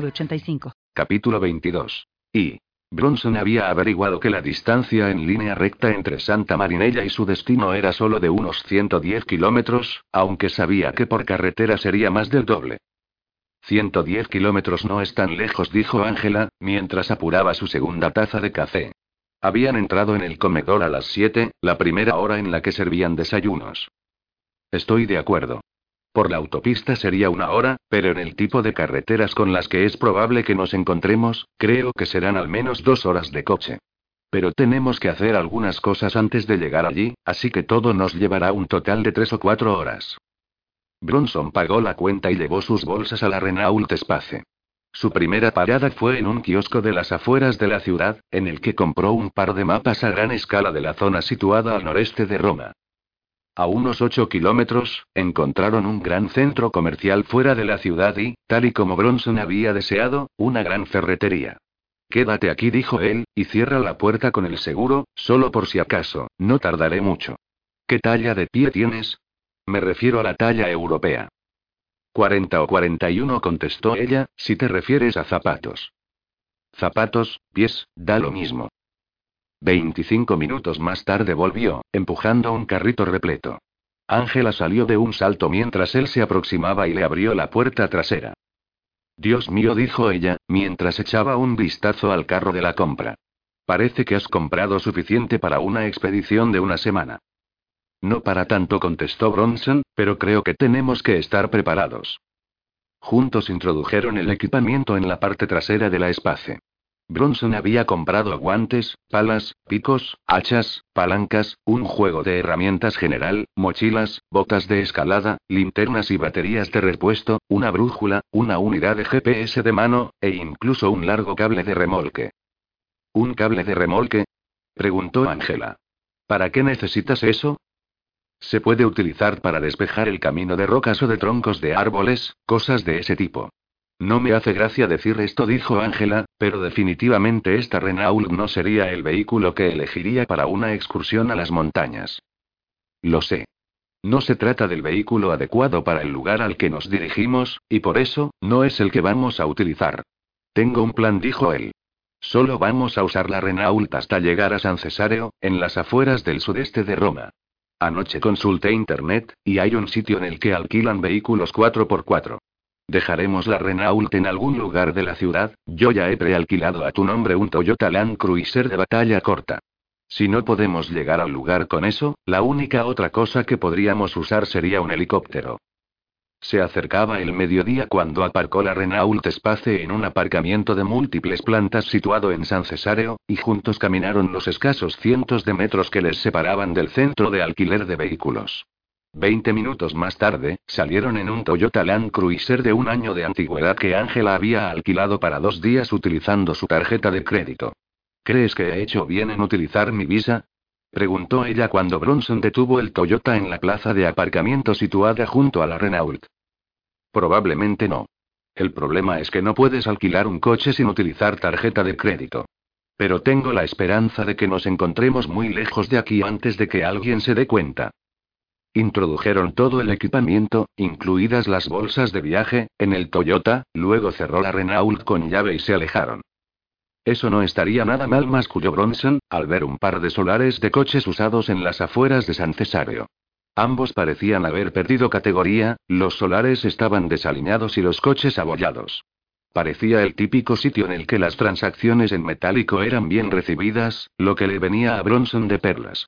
906985. Capítulo 22. Y. Bronson había averiguado que la distancia en línea recta entre Santa Marinella y su destino era solo de unos 110 kilómetros, aunque sabía que por carretera sería más del doble. 110 kilómetros no es tan lejos, dijo Ángela, mientras apuraba su segunda taza de café. Habían entrado en el comedor a las 7, la primera hora en la que servían desayunos. Estoy de acuerdo. Por la autopista sería una hora, pero en el tipo de carreteras con las que es probable que nos encontremos, creo que serán al menos dos horas de coche. Pero tenemos que hacer algunas cosas antes de llegar allí, así que todo nos llevará un total de tres o cuatro horas. Bronson pagó la cuenta y llevó sus bolsas a la Renault Espace. Su primera parada fue en un kiosco de las afueras de la ciudad, en el que compró un par de mapas a gran escala de la zona situada al noreste de Roma. A unos 8 kilómetros, encontraron un gran centro comercial fuera de la ciudad y, tal y como Bronson había deseado, una gran ferretería. Quédate aquí, dijo él, y cierra la puerta con el seguro, solo por si acaso, no tardaré mucho. ¿Qué talla de pie tienes? Me refiero a la talla europea. 40 o 41, contestó ella, si te refieres a zapatos. Zapatos, pies, da lo mismo. Veinticinco minutos más tarde volvió, empujando un carrito repleto. Ángela salió de un salto mientras él se aproximaba y le abrió la puerta trasera. Dios mío, dijo ella, mientras echaba un vistazo al carro de la compra. Parece que has comprado suficiente para una expedición de una semana. No para tanto, contestó Bronson, pero creo que tenemos que estar preparados. Juntos introdujeron el equipamiento en la parte trasera de la espace. Bronson había comprado guantes, palas, picos, hachas, palancas, un juego de herramientas general, mochilas, botas de escalada, linternas y baterías de repuesto, una brújula, una unidad de GPS de mano, e incluso un largo cable de remolque. ¿Un cable de remolque? preguntó Angela. ¿Para qué necesitas eso? Se puede utilizar para despejar el camino de rocas o de troncos de árboles, cosas de ese tipo. No me hace gracia decir esto, dijo Ángela, pero definitivamente esta Renault no sería el vehículo que elegiría para una excursión a las montañas. Lo sé. No se trata del vehículo adecuado para el lugar al que nos dirigimos, y por eso, no es el que vamos a utilizar. Tengo un plan, dijo él. Solo vamos a usar la Renault hasta llegar a San Cesáreo, en las afueras del sudeste de Roma. Anoche consulté internet, y hay un sitio en el que alquilan vehículos 4x4. Dejaremos la Renault en algún lugar de la ciudad, yo ya he prealquilado a tu nombre un Toyota Land Cruiser de batalla corta. Si no podemos llegar al lugar con eso, la única otra cosa que podríamos usar sería un helicóptero. Se acercaba el mediodía cuando aparcó la Renault Espace en un aparcamiento de múltiples plantas situado en San Cesáreo, y juntos caminaron los escasos cientos de metros que les separaban del centro de alquiler de vehículos. Veinte minutos más tarde, salieron en un Toyota Land Cruiser de un año de antigüedad que Ángela había alquilado para dos días utilizando su tarjeta de crédito. ¿Crees que he hecho bien en utilizar mi visa? preguntó ella cuando Bronson detuvo el Toyota en la plaza de aparcamiento situada junto a la Renault. Probablemente no. El problema es que no puedes alquilar un coche sin utilizar tarjeta de crédito. Pero tengo la esperanza de que nos encontremos muy lejos de aquí antes de que alguien se dé cuenta. Introdujeron todo el equipamiento, incluidas las bolsas de viaje, en el Toyota, luego cerró la Renault con llave y se alejaron. Eso no estaría nada mal, masculló Bronson, al ver un par de solares de coches usados en las afueras de San Cesario. Ambos parecían haber perdido categoría, los solares estaban desaliñados y los coches abollados. Parecía el típico sitio en el que las transacciones en metálico eran bien recibidas, lo que le venía a Bronson de perlas.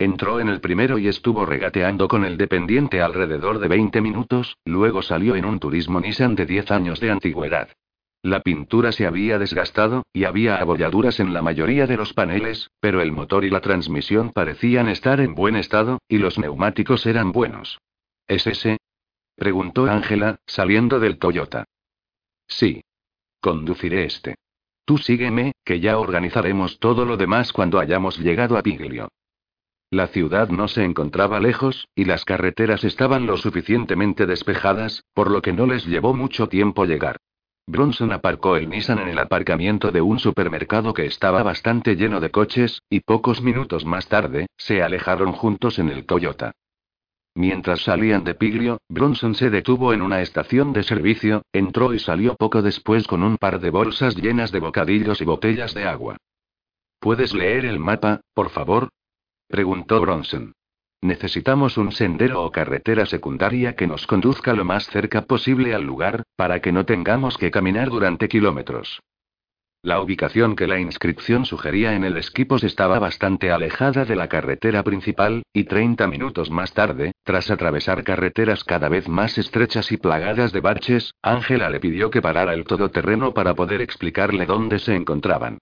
Entró en el primero y estuvo regateando con el dependiente alrededor de 20 minutos, luego salió en un turismo Nissan de 10 años de antigüedad. La pintura se había desgastado, y había abolladuras en la mayoría de los paneles, pero el motor y la transmisión parecían estar en buen estado, y los neumáticos eran buenos. ¿Es ese? preguntó Ángela, saliendo del Toyota. Sí. conduciré este. Tú sígueme, que ya organizaremos todo lo demás cuando hayamos llegado a Piglio. La ciudad no se encontraba lejos, y las carreteras estaban lo suficientemente despejadas, por lo que no les llevó mucho tiempo llegar. Bronson aparcó el Nissan en el aparcamiento de un supermercado que estaba bastante lleno de coches, y pocos minutos más tarde, se alejaron juntos en el Toyota. Mientras salían de Piglio, Bronson se detuvo en una estación de servicio, entró y salió poco después con un par de bolsas llenas de bocadillos y botellas de agua. ¿Puedes leer el mapa, por favor? Preguntó Bronson. Necesitamos un sendero o carretera secundaria que nos conduzca lo más cerca posible al lugar, para que no tengamos que caminar durante kilómetros. La ubicación que la inscripción sugería en el Esquipos estaba bastante alejada de la carretera principal, y 30 minutos más tarde, tras atravesar carreteras cada vez más estrechas y plagadas de baches, Ángela le pidió que parara el todoterreno para poder explicarle dónde se encontraban.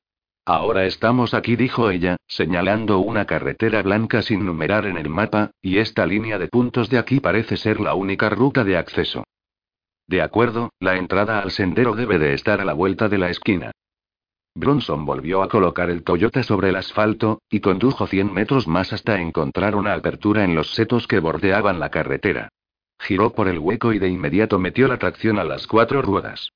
Ahora estamos aquí, dijo ella, señalando una carretera blanca sin numerar en el mapa, y esta línea de puntos de aquí parece ser la única ruta de acceso. De acuerdo, la entrada al sendero debe de estar a la vuelta de la esquina. Bronson volvió a colocar el Toyota sobre el asfalto, y condujo 100 metros más hasta encontrar una apertura en los setos que bordeaban la carretera. Giró por el hueco y de inmediato metió la tracción a las cuatro ruedas.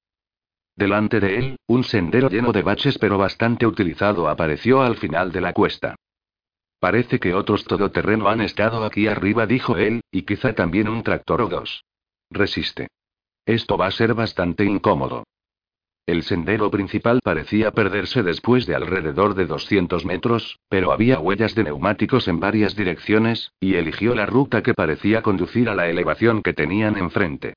Delante de él, un sendero lleno de baches pero bastante utilizado apareció al final de la cuesta. Parece que otros todoterreno han estado aquí arriba, dijo él, y quizá también un tractor o dos. Resiste. Esto va a ser bastante incómodo. El sendero principal parecía perderse después de alrededor de 200 metros, pero había huellas de neumáticos en varias direcciones, y eligió la ruta que parecía conducir a la elevación que tenían enfrente.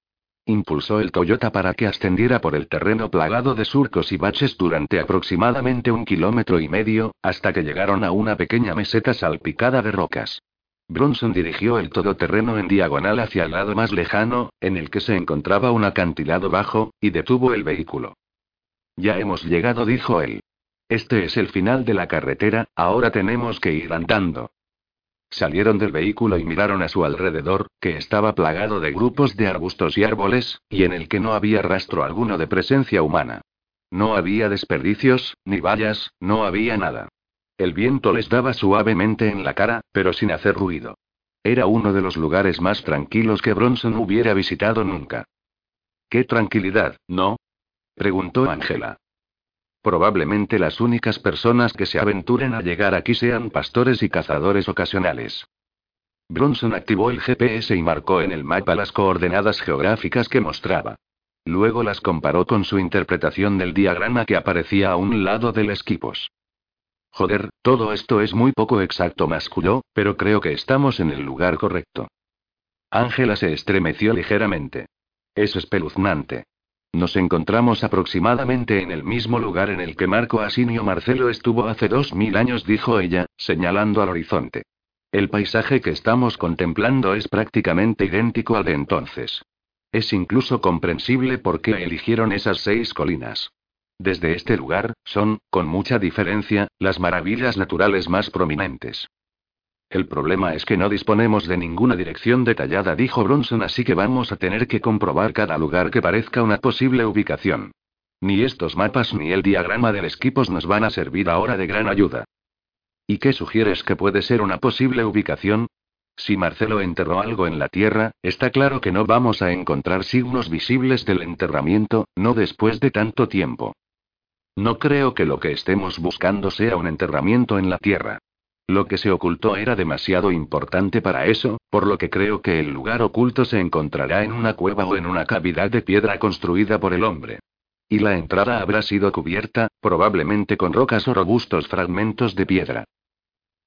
Impulsó el Toyota para que ascendiera por el terreno plagado de surcos y baches durante aproximadamente un kilómetro y medio, hasta que llegaron a una pequeña meseta salpicada de rocas. Bronson dirigió el todoterreno en diagonal hacia el lado más lejano, en el que se encontraba un acantilado bajo, y detuvo el vehículo. Ya hemos llegado, dijo él. Este es el final de la carretera, ahora tenemos que ir andando. Salieron del vehículo y miraron a su alrededor, que estaba plagado de grupos de arbustos y árboles, y en el que no había rastro alguno de presencia humana. No había desperdicios, ni vallas, no había nada. El viento les daba suavemente en la cara, pero sin hacer ruido. Era uno de los lugares más tranquilos que Bronson hubiera visitado nunca. ¡Qué tranquilidad, ¿no? preguntó Angela. Probablemente las únicas personas que se aventuren a llegar aquí sean pastores y cazadores ocasionales. Bronson activó el GPS y marcó en el mapa las coordenadas geográficas que mostraba. Luego las comparó con su interpretación del diagrama que aparecía a un lado del esquipos. Joder, todo esto es muy poco exacto, masculló, pero creo que estamos en el lugar correcto. Ángela se estremeció ligeramente. Es espeluznante. Nos encontramos aproximadamente en el mismo lugar en el que Marco Asinio Marcelo estuvo hace dos mil años, dijo ella, señalando al horizonte. El paisaje que estamos contemplando es prácticamente idéntico al de entonces. Es incluso comprensible por qué eligieron esas seis colinas. Desde este lugar, son, con mucha diferencia, las maravillas naturales más prominentes. El problema es que no disponemos de ninguna dirección detallada, dijo Bronson, así que vamos a tener que comprobar cada lugar que parezca una posible ubicación. Ni estos mapas ni el diagrama del esquipos nos van a servir ahora de gran ayuda. ¿Y qué sugieres que puede ser una posible ubicación? Si Marcelo enterró algo en la tierra, está claro que no vamos a encontrar signos visibles del enterramiento, no después de tanto tiempo. No creo que lo que estemos buscando sea un enterramiento en la tierra. Lo que se ocultó era demasiado importante para eso, por lo que creo que el lugar oculto se encontrará en una cueva o en una cavidad de piedra construida por el hombre. Y la entrada habrá sido cubierta, probablemente con rocas o robustos fragmentos de piedra.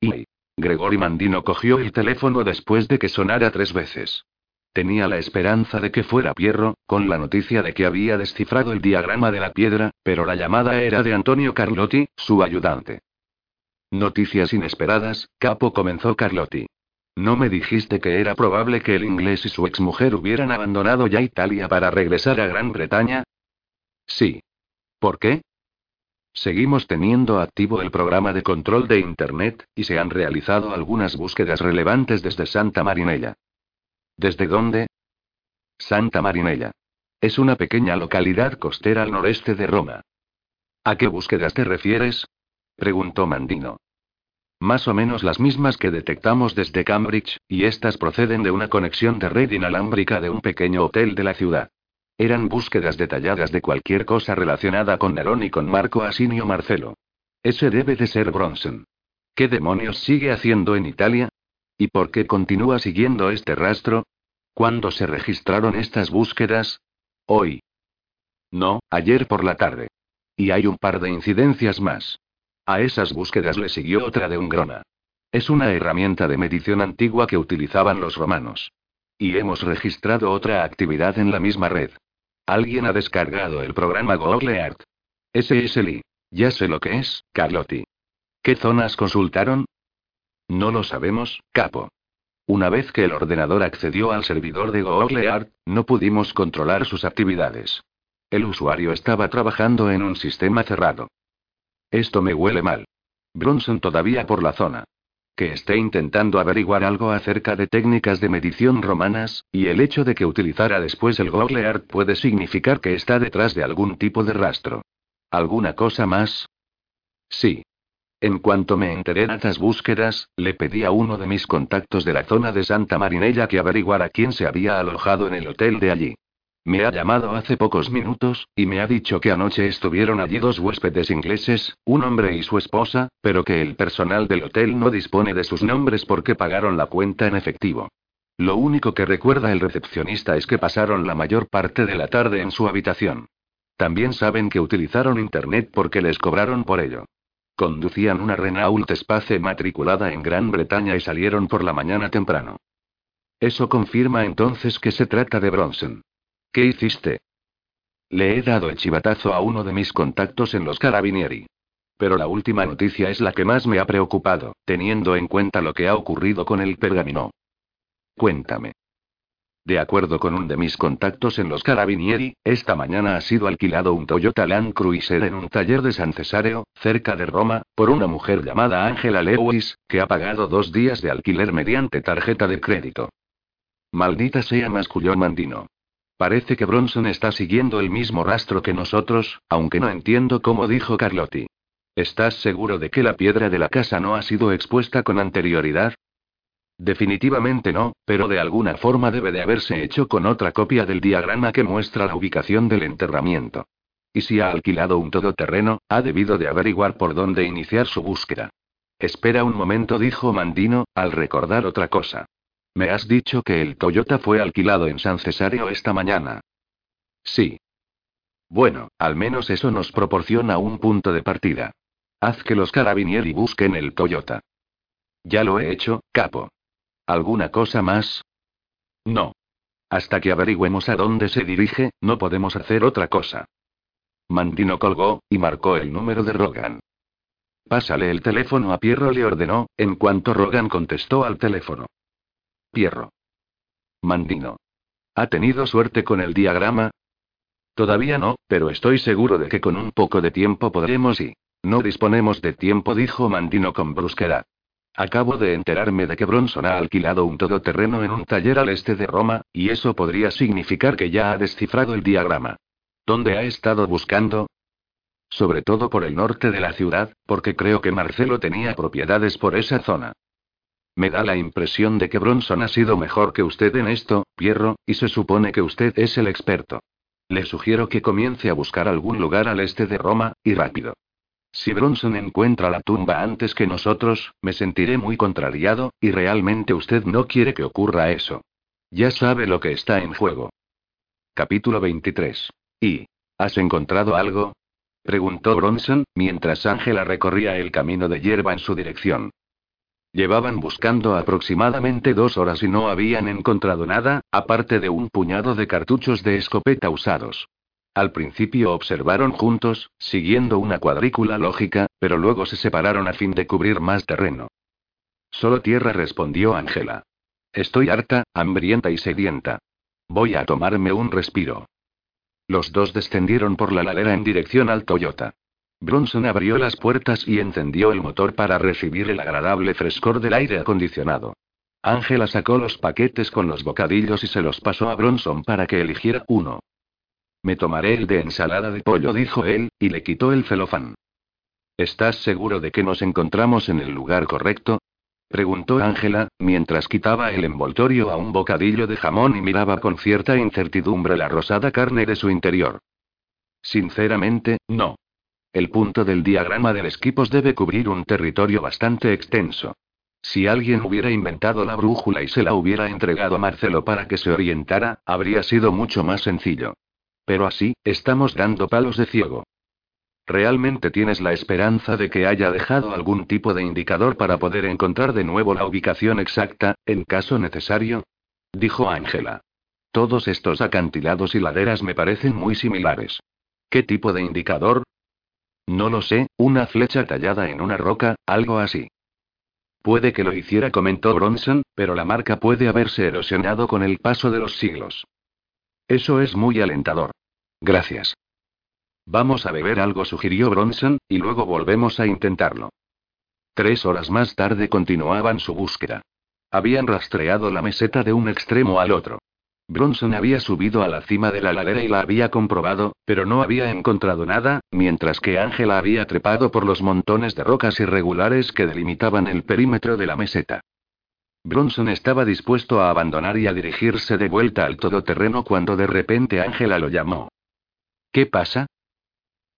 Y. Gregory Mandino cogió el teléfono después de que sonara tres veces. Tenía la esperanza de que fuera Pierro, con la noticia de que había descifrado el diagrama de la piedra, pero la llamada era de Antonio Carlotti, su ayudante. Noticias inesperadas, capo comenzó Carlotti. ¿No me dijiste que era probable que el inglés y su exmujer hubieran abandonado ya Italia para regresar a Gran Bretaña? Sí. ¿Por qué? Seguimos teniendo activo el programa de control de Internet, y se han realizado algunas búsquedas relevantes desde Santa Marinella. ¿Desde dónde? Santa Marinella. Es una pequeña localidad costera al noreste de Roma. ¿A qué búsquedas te refieres? Preguntó Mandino. Más o menos las mismas que detectamos desde Cambridge, y estas proceden de una conexión de red inalámbrica de un pequeño hotel de la ciudad. Eran búsquedas detalladas de cualquier cosa relacionada con Nerón y con Marco Asinio Marcelo. Ese debe de ser Bronson. ¿Qué demonios sigue haciendo en Italia? ¿Y por qué continúa siguiendo este rastro? ¿Cuándo se registraron estas búsquedas? Hoy. No, ayer por la tarde. Y hay un par de incidencias más. A esas búsquedas le siguió otra de un grona. Es una herramienta de medición antigua que utilizaban los romanos. Y hemos registrado otra actividad en la misma red. Alguien ha descargado el programa Google Earth. Ese es. Ya sé lo que es, Carlotti. ¿Qué zonas consultaron? No lo sabemos, capo. Una vez que el ordenador accedió al servidor de Google Earth, no pudimos controlar sus actividades. El usuario estaba trabajando en un sistema cerrado. Esto me huele mal. Bronson todavía por la zona que esté intentando averiguar algo acerca de técnicas de medición romanas, y el hecho de que utilizara después el Google puede significar que está detrás de algún tipo de rastro. ¿Alguna cosa más? Sí. En cuanto me enteré de estas búsquedas, le pedí a uno de mis contactos de la zona de Santa Marinella que averiguara quién se había alojado en el hotel de allí. Me ha llamado hace pocos minutos, y me ha dicho que anoche estuvieron allí dos huéspedes ingleses, un hombre y su esposa, pero que el personal del hotel no dispone de sus nombres porque pagaron la cuenta en efectivo. Lo único que recuerda el recepcionista es que pasaron la mayor parte de la tarde en su habitación. También saben que utilizaron Internet porque les cobraron por ello. Conducían una Renault Espace matriculada en Gran Bretaña y salieron por la mañana temprano. Eso confirma entonces que se trata de Bronson. ¿Qué hiciste? Le he dado el chivatazo a uno de mis contactos en los carabinieri. Pero la última noticia es la que más me ha preocupado, teniendo en cuenta lo que ha ocurrido con el pergamino. Cuéntame. De acuerdo con un de mis contactos en los carabinieri, esta mañana ha sido alquilado un Toyota Land Cruiser en un taller de San Cesareo, cerca de Roma, por una mujer llamada Angela Lewis, que ha pagado dos días de alquiler mediante tarjeta de crédito. Maldita sea, masculló Mandino. Parece que Bronson está siguiendo el mismo rastro que nosotros, aunque no entiendo cómo dijo Carlotti. ¿Estás seguro de que la piedra de la casa no ha sido expuesta con anterioridad? Definitivamente no, pero de alguna forma debe de haberse hecho con otra copia del diagrama que muestra la ubicación del enterramiento. Y si ha alquilado un todoterreno, ha debido de averiguar por dónde iniciar su búsqueda. Espera un momento, dijo Mandino, al recordar otra cosa. Me has dicho que el Toyota fue alquilado en San Cesario esta mañana. Sí. Bueno, al menos eso nos proporciona un punto de partida. Haz que los carabinieri busquen el Toyota. Ya lo he hecho, capo. ¿Alguna cosa más? No. Hasta que averigüemos a dónde se dirige, no podemos hacer otra cosa. Mandino colgó, y marcó el número de Rogan. Pásale el teléfono a Pierro, le ordenó, en cuanto Rogan contestó al teléfono. Pierro. Mandino. ¿Ha tenido suerte con el diagrama? Todavía no, pero estoy seguro de que con un poco de tiempo podremos y... No disponemos de tiempo, dijo Mandino con brusquedad. Acabo de enterarme de que Bronson ha alquilado un todoterreno en un taller al este de Roma, y eso podría significar que ya ha descifrado el diagrama. ¿Dónde ha estado buscando? Sobre todo por el norte de la ciudad, porque creo que Marcelo tenía propiedades por esa zona. Me da la impresión de que Bronson ha sido mejor que usted en esto, Pierro, y se supone que usted es el experto. Le sugiero que comience a buscar algún lugar al este de Roma, y rápido. Si Bronson encuentra la tumba antes que nosotros, me sentiré muy contrariado, y realmente usted no quiere que ocurra eso. Ya sabe lo que está en juego. Capítulo 23. ¿Y? ¿Has encontrado algo? preguntó Bronson, mientras Ángela recorría el camino de hierba en su dirección. Llevaban buscando aproximadamente dos horas y no habían encontrado nada, aparte de un puñado de cartuchos de escopeta usados. Al principio observaron juntos, siguiendo una cuadrícula lógica, pero luego se separaron a fin de cubrir más terreno. Solo tierra respondió Ángela. Estoy harta, hambrienta y sedienta. Voy a tomarme un respiro. Los dos descendieron por la ladera en dirección al Toyota. Bronson abrió las puertas y encendió el motor para recibir el agradable frescor del aire acondicionado. Ángela sacó los paquetes con los bocadillos y se los pasó a Bronson para que eligiera uno. Me tomaré el de ensalada de pollo, dijo él, y le quitó el celofán. ¿Estás seguro de que nos encontramos en el lugar correcto? preguntó Ángela, mientras quitaba el envoltorio a un bocadillo de jamón y miraba con cierta incertidumbre la rosada carne de su interior. Sinceramente, no. El punto del diagrama del esquipos debe cubrir un territorio bastante extenso. Si alguien hubiera inventado la brújula y se la hubiera entregado a Marcelo para que se orientara, habría sido mucho más sencillo. Pero así, estamos dando palos de ciego. ¿Realmente tienes la esperanza de que haya dejado algún tipo de indicador para poder encontrar de nuevo la ubicación exacta, en caso necesario? Dijo Ángela. Todos estos acantilados y laderas me parecen muy similares. ¿Qué tipo de indicador? No lo sé, una flecha tallada en una roca, algo así. Puede que lo hiciera, comentó Bronson, pero la marca puede haberse erosionado con el paso de los siglos. Eso es muy alentador. Gracias. Vamos a beber algo, sugirió Bronson, y luego volvemos a intentarlo. Tres horas más tarde continuaban su búsqueda. Habían rastreado la meseta de un extremo al otro. Bronson había subido a la cima de la ladera y la había comprobado, pero no había encontrado nada, mientras que Ángela había trepado por los montones de rocas irregulares que delimitaban el perímetro de la meseta. Bronson estaba dispuesto a abandonar y a dirigirse de vuelta al todoterreno cuando de repente Ángela lo llamó. ¿Qué pasa?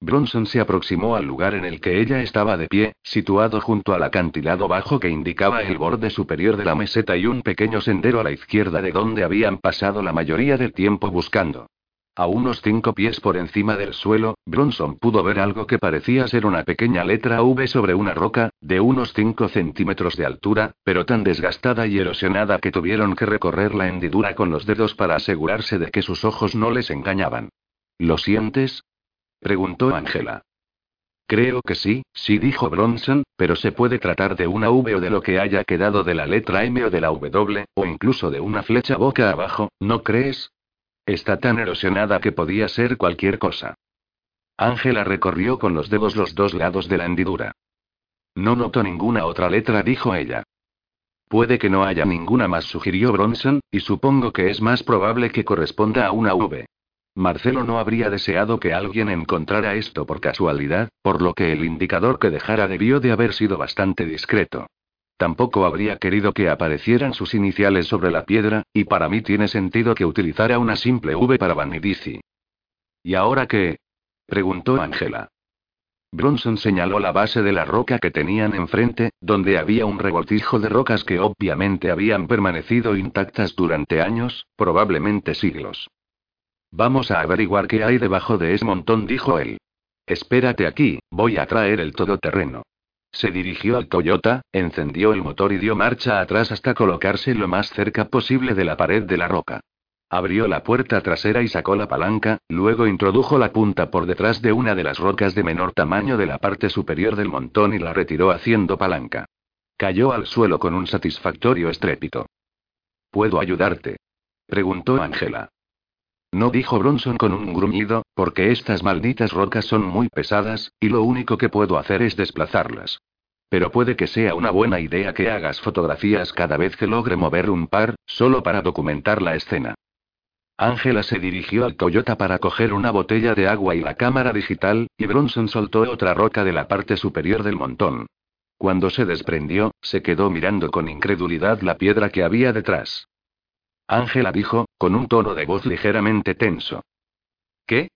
Bronson se aproximó al lugar en el que ella estaba de pie, situado junto al acantilado bajo que indicaba el borde superior de la meseta y un pequeño sendero a la izquierda de donde habían pasado la mayoría del tiempo buscando. A unos cinco pies por encima del suelo, Bronson pudo ver algo que parecía ser una pequeña letra V sobre una roca, de unos cinco centímetros de altura, pero tan desgastada y erosionada que tuvieron que recorrer la hendidura con los dedos para asegurarse de que sus ojos no les engañaban. ¿Lo sientes? Preguntó Angela. Creo que sí, sí dijo Bronson, pero se puede tratar de una V o de lo que haya quedado de la letra M o de la W, o incluso de una flecha boca abajo, ¿no crees? Está tan erosionada que podía ser cualquier cosa. Ángela recorrió con los dedos los dos lados de la hendidura. No noto ninguna otra letra, dijo ella. Puede que no haya ninguna más, sugirió Bronson, y supongo que es más probable que corresponda a una V. Marcelo no habría deseado que alguien encontrara esto por casualidad, por lo que el indicador que dejara debió de haber sido bastante discreto. Tampoco habría querido que aparecieran sus iniciales sobre la piedra, y para mí tiene sentido que utilizara una simple V para Vanidici. ¿Y ahora qué? preguntó Angela. Bronson señaló la base de la roca que tenían enfrente, donde había un revoltijo de rocas que obviamente habían permanecido intactas durante años, probablemente siglos. Vamos a averiguar qué hay debajo de ese montón, dijo él. Espérate aquí, voy a traer el todoterreno. Se dirigió al Toyota, encendió el motor y dio marcha atrás hasta colocarse lo más cerca posible de la pared de la roca. Abrió la puerta trasera y sacó la palanca, luego introdujo la punta por detrás de una de las rocas de menor tamaño de la parte superior del montón y la retiró haciendo palanca. Cayó al suelo con un satisfactorio estrépito. ¿Puedo ayudarte? preguntó Ángela. No dijo Bronson con un gruñido, porque estas malditas rocas son muy pesadas, y lo único que puedo hacer es desplazarlas. Pero puede que sea una buena idea que hagas fotografías cada vez que logre mover un par, solo para documentar la escena. Ángela se dirigió al Toyota para coger una botella de agua y la cámara digital, y Bronson soltó otra roca de la parte superior del montón. Cuando se desprendió, se quedó mirando con incredulidad la piedra que había detrás. Ángela dijo, con un tono de voz ligeramente tenso. ¿Qué?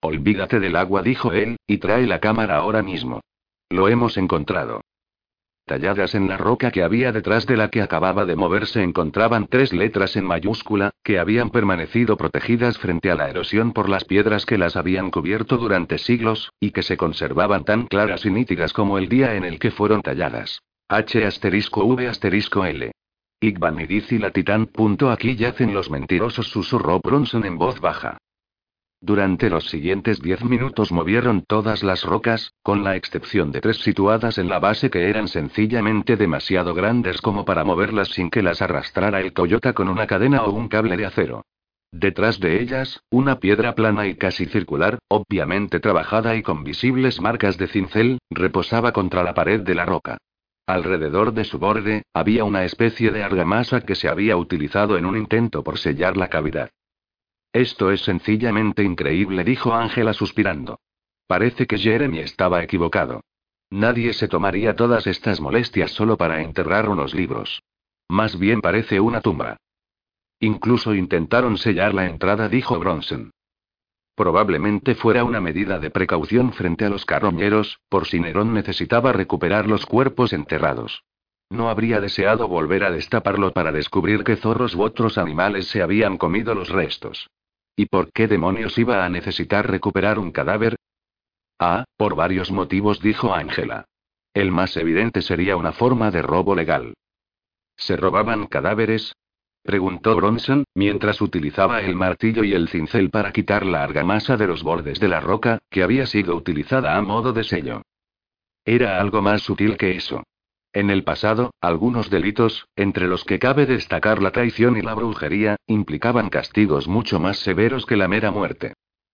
Olvídate del agua, dijo él, y trae la cámara ahora mismo. Lo hemos encontrado. Talladas en la roca que había detrás de la que acababa de moverse encontraban tres letras en mayúscula, que habían permanecido protegidas frente a la erosión por las piedras que las habían cubierto durante siglos, y que se conservaban tan claras y nítidas como el día en el que fueron talladas. H V L. Igban y la titán. Aquí yacen los mentirosos, susurró Bronson en voz baja. Durante los siguientes diez minutos movieron todas las rocas, con la excepción de tres situadas en la base que eran sencillamente demasiado grandes como para moverlas sin que las arrastrara el Toyota con una cadena o un cable de acero. Detrás de ellas, una piedra plana y casi circular, obviamente trabajada y con visibles marcas de cincel, reposaba contra la pared de la roca. Alrededor de su borde, había una especie de argamasa que se había utilizado en un intento por sellar la cavidad. Esto es sencillamente increíble, dijo Ángela suspirando. Parece que Jeremy estaba equivocado. Nadie se tomaría todas estas molestias solo para enterrar unos libros. Más bien parece una tumba. Incluso intentaron sellar la entrada, dijo Bronson. Probablemente fuera una medida de precaución frente a los carroñeros, por si Nerón necesitaba recuperar los cuerpos enterrados. No habría deseado volver a destaparlo para descubrir que zorros u otros animales se habían comido los restos. ¿Y por qué demonios iba a necesitar recuperar un cadáver? Ah, por varios motivos, dijo Ángela. El más evidente sería una forma de robo legal. ¿Se robaban cadáveres? Preguntó Bronson, mientras utilizaba el martillo y el cincel para quitar la argamasa de los bordes de la roca, que había sido utilizada a modo de sello. Era algo más sutil que eso. En el pasado, algunos delitos, entre los que cabe destacar la traición y la brujería, implicaban castigos mucho más severos que la mera muerte.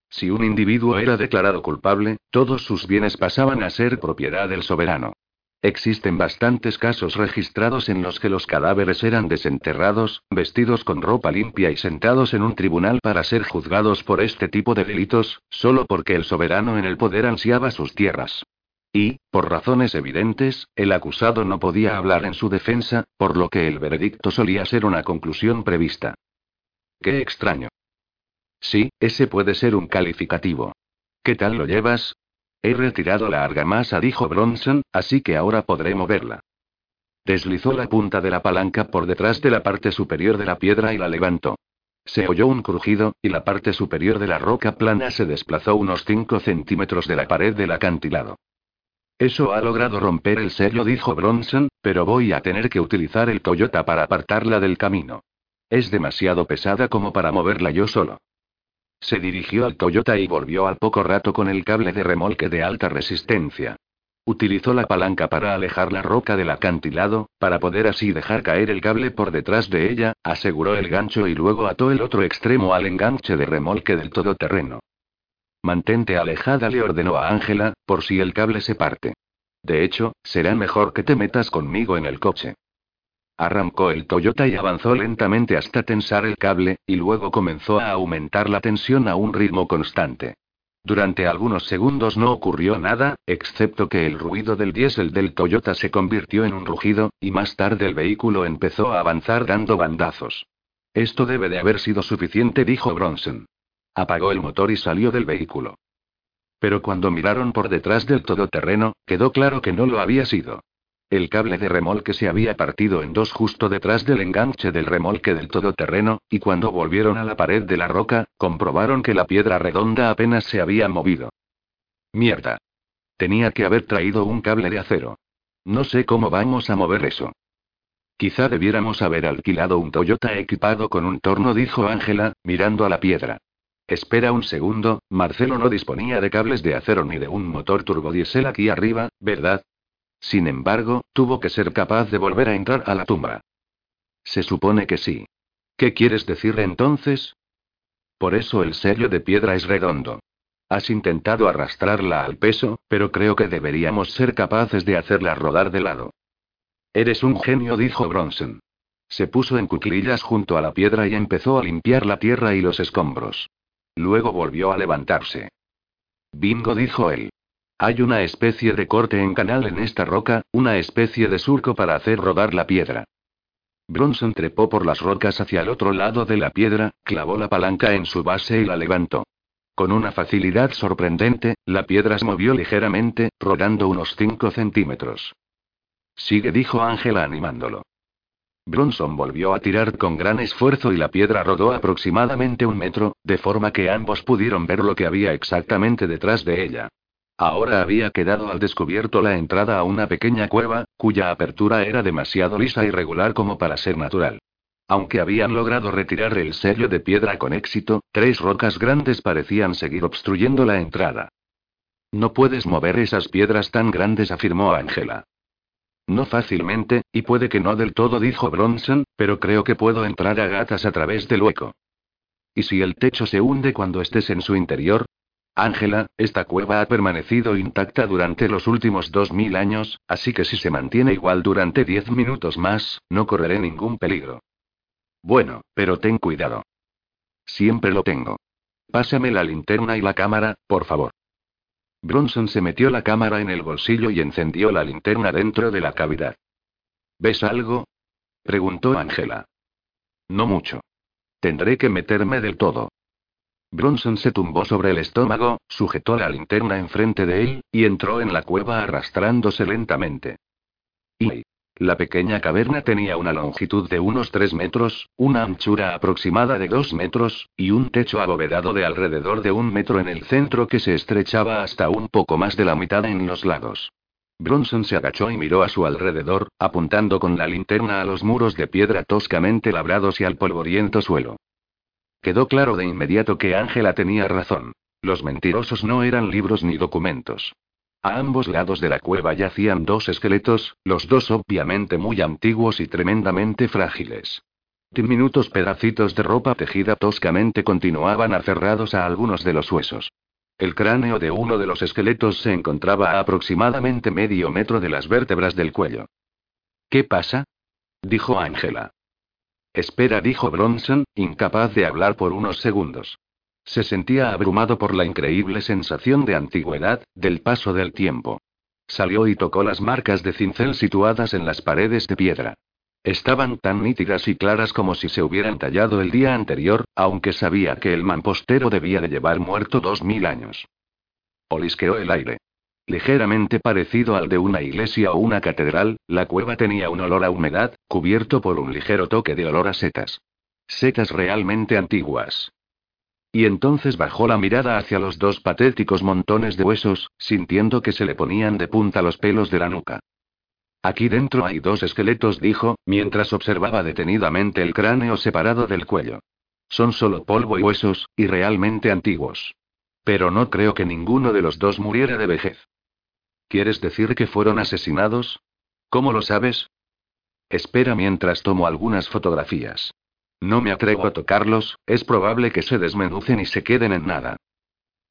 Si un individuo era declarado culpable, todos sus bienes pasaban a ser propiedad del soberano. Existen bastantes casos registrados en los que los cadáveres eran desenterrados, vestidos con ropa limpia y sentados en un tribunal para ser juzgados por este tipo de delitos, solo porque el soberano en el poder ansiaba sus tierras. Y, por razones evidentes, el acusado no podía hablar en su defensa, por lo que el veredicto solía ser una conclusión prevista. Qué extraño. Sí, ese puede ser un calificativo. ¿Qué tal lo llevas? He retirado la argamasa, dijo Bronson, así que ahora podré moverla. Deslizó la punta de la palanca por detrás de la parte superior de la piedra y la levantó. Se oyó un crujido, y la parte superior de la roca plana se desplazó unos 5 centímetros de la pared del acantilado. Eso ha logrado romper el sello, dijo Bronson, pero voy a tener que utilizar el Toyota para apartarla del camino. Es demasiado pesada como para moverla yo solo. Se dirigió al Toyota y volvió al poco rato con el cable de remolque de alta resistencia. Utilizó la palanca para alejar la roca del acantilado, para poder así dejar caer el cable por detrás de ella, aseguró el gancho y luego ató el otro extremo al enganche de remolque del todoterreno. Mantente alejada, le ordenó a Ángela, por si el cable se parte. De hecho, será mejor que te metas conmigo en el coche. Arrancó el Toyota y avanzó lentamente hasta tensar el cable, y luego comenzó a aumentar la tensión a un ritmo constante. Durante algunos segundos no ocurrió nada, excepto que el ruido del diésel del Toyota se convirtió en un rugido, y más tarde el vehículo empezó a avanzar dando bandazos. Esto debe de haber sido suficiente, dijo Bronson. Apagó el motor y salió del vehículo. Pero cuando miraron por detrás del todoterreno, quedó claro que no lo había sido. El cable de remolque se había partido en dos justo detrás del enganche del remolque del todoterreno, y cuando volvieron a la pared de la roca, comprobaron que la piedra redonda apenas se había movido. Mierda. Tenía que haber traído un cable de acero. No sé cómo vamos a mover eso. Quizá debiéramos haber alquilado un Toyota equipado con un torno, dijo Ángela, mirando a la piedra. Espera un segundo, Marcelo no disponía de cables de acero ni de un motor turbodiesel aquí arriba, ¿verdad? Sin embargo, tuvo que ser capaz de volver a entrar a la tumba. Se supone que sí. ¿Qué quieres decir entonces? Por eso el sello de piedra es redondo. Has intentado arrastrarla al peso, pero creo que deberíamos ser capaces de hacerla rodar de lado. Eres un genio, dijo Bronson. Se puso en cuclillas junto a la piedra y empezó a limpiar la tierra y los escombros. Luego volvió a levantarse. Bingo, dijo él. Hay una especie de corte en canal en esta roca, una especie de surco para hacer rodar la piedra. Bronson trepó por las rocas hacia el otro lado de la piedra, clavó la palanca en su base y la levantó. Con una facilidad sorprendente, la piedra se movió ligeramente, rodando unos 5 centímetros. Sigue, dijo Ángela animándolo. Bronson volvió a tirar con gran esfuerzo y la piedra rodó aproximadamente un metro, de forma que ambos pudieron ver lo que había exactamente detrás de ella. Ahora había quedado al descubierto la entrada a una pequeña cueva, cuya apertura era demasiado lisa y regular como para ser natural. Aunque habían logrado retirar el sello de piedra con éxito, tres rocas grandes parecían seguir obstruyendo la entrada. No puedes mover esas piedras tan grandes, afirmó Angela. No fácilmente, y puede que no del todo, dijo Bronson, pero creo que puedo entrar a gatas a través del hueco. ¿Y si el techo se hunde cuando estés en su interior? Ángela, esta cueva ha permanecido intacta durante los últimos dos mil años, así que si se mantiene igual durante diez minutos más, no correré ningún peligro. Bueno, pero ten cuidado. Siempre lo tengo. Pásame la linterna y la cámara, por favor. Bronson se metió la cámara en el bolsillo y encendió la linterna dentro de la cavidad. ¿Ves algo? preguntó Angela. No mucho. Tendré que meterme del todo. Bronson se tumbó sobre el estómago, sujetó la linterna enfrente de él, y entró en la cueva arrastrándose lentamente. Y la pequeña caverna tenía una longitud de unos 3 metros, una anchura aproximada de 2 metros, y un techo abovedado de alrededor de un metro en el centro que se estrechaba hasta un poco más de la mitad en los lados. Bronson se agachó y miró a su alrededor, apuntando con la linterna a los muros de piedra toscamente labrados y al polvoriento suelo. Quedó claro de inmediato que Ángela tenía razón. Los mentirosos no eran libros ni documentos. A ambos lados de la cueva yacían dos esqueletos, los dos obviamente muy antiguos y tremendamente frágiles. Diminutos pedacitos de ropa tejida toscamente continuaban aferrados a algunos de los huesos. El cráneo de uno de los esqueletos se encontraba a aproximadamente medio metro de las vértebras del cuello. ¿Qué pasa? dijo Ángela. Espera, dijo Bronson, incapaz de hablar por unos segundos. Se sentía abrumado por la increíble sensación de antigüedad, del paso del tiempo. Salió y tocó las marcas de cincel situadas en las paredes de piedra. Estaban tan nítidas y claras como si se hubieran tallado el día anterior, aunque sabía que el mampostero debía de llevar muerto dos mil años. Olisqueó el aire. Ligeramente parecido al de una iglesia o una catedral, la cueva tenía un olor a humedad, cubierto por un ligero toque de olor a setas. Setas realmente antiguas. Y entonces bajó la mirada hacia los dos patéticos montones de huesos, sintiendo que se le ponían de punta los pelos de la nuca. Aquí dentro hay dos esqueletos, dijo, mientras observaba detenidamente el cráneo separado del cuello. Son solo polvo y huesos, y realmente antiguos. Pero no creo que ninguno de los dos muriera de vejez. ¿Quieres decir que fueron asesinados? ¿Cómo lo sabes? Espera mientras tomo algunas fotografías. No me atrevo a tocarlos, es probable que se desmenucen y se queden en nada.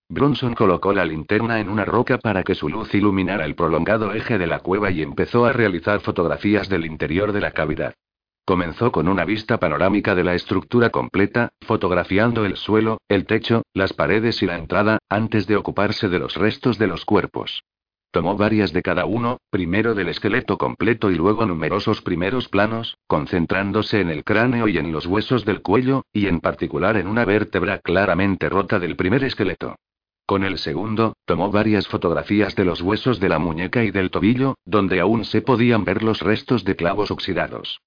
Bronson colocó la linterna en una roca para que su luz iluminara el prolongado eje de la cueva y empezó a realizar fotografías del interior de la cavidad. Comenzó con una vista panorámica de la estructura completa, fotografiando el suelo, el techo, las paredes y la entrada, antes de ocuparse de los restos de los cuerpos. Tomó varias de cada uno, primero del esqueleto completo y luego numerosos primeros planos, concentrándose en el cráneo y en los huesos del cuello, y en particular en una vértebra claramente rota del primer esqueleto. Con el segundo, tomó varias fotografías de los huesos de la muñeca y del tobillo, donde aún se podían ver los restos de clavos oxidados.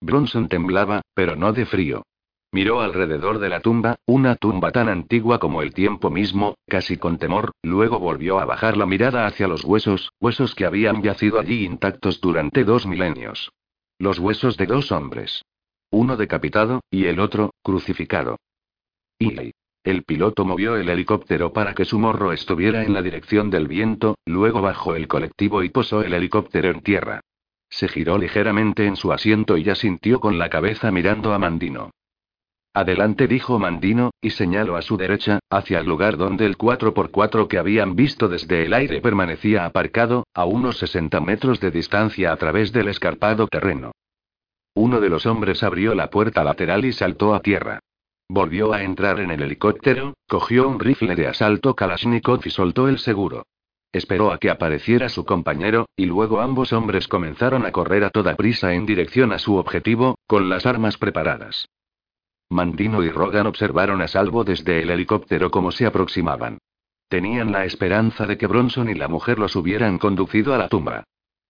Bronson temblaba, pero no de frío. Miró alrededor de la tumba, una tumba tan antigua como el tiempo mismo, casi con temor, luego volvió a bajar la mirada hacia los huesos, huesos que habían yacido allí intactos durante dos milenios. Los huesos de dos hombres. Uno decapitado, y el otro, crucificado. Y el piloto movió el helicóptero para que su morro estuviera en la dirección del viento, luego bajó el colectivo y posó el helicóptero en tierra. Se giró ligeramente en su asiento y asintió con la cabeza mirando a Mandino. Adelante, dijo Mandino, y señaló a su derecha, hacia el lugar donde el 4x4 que habían visto desde el aire permanecía aparcado, a unos 60 metros de distancia a través del escarpado terreno. Uno de los hombres abrió la puerta lateral y saltó a tierra. Volvió a entrar en el helicóptero, cogió un rifle de asalto Kalashnikov y soltó el seguro. Esperó a que apareciera su compañero, y luego ambos hombres comenzaron a correr a toda prisa en dirección a su objetivo, con las armas preparadas. Mandino y Rogan observaron a salvo desde el helicóptero cómo se aproximaban. Tenían la esperanza de que Bronson y la mujer los hubieran conducido a la tumba.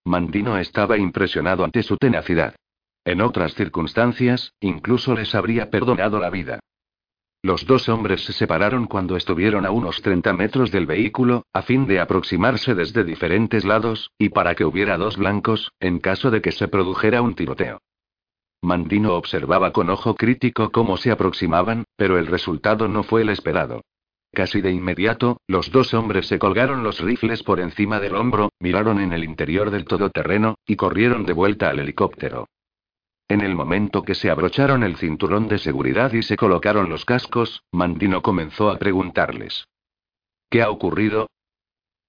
Mandino estaba impresionado ante su tenacidad. En otras circunstancias, incluso les habría perdonado la vida. Los dos hombres se separaron cuando estuvieron a unos 30 metros del vehículo, a fin de aproximarse desde diferentes lados, y para que hubiera dos blancos, en caso de que se produjera un tiroteo. Mandino observaba con ojo crítico cómo se aproximaban, pero el resultado no fue el esperado. Casi de inmediato, los dos hombres se colgaron los rifles por encima del hombro, miraron en el interior del todoterreno, y corrieron de vuelta al helicóptero. En el momento que se abrocharon el cinturón de seguridad y se colocaron los cascos, Mandino comenzó a preguntarles. ¿Qué ha ocurrido?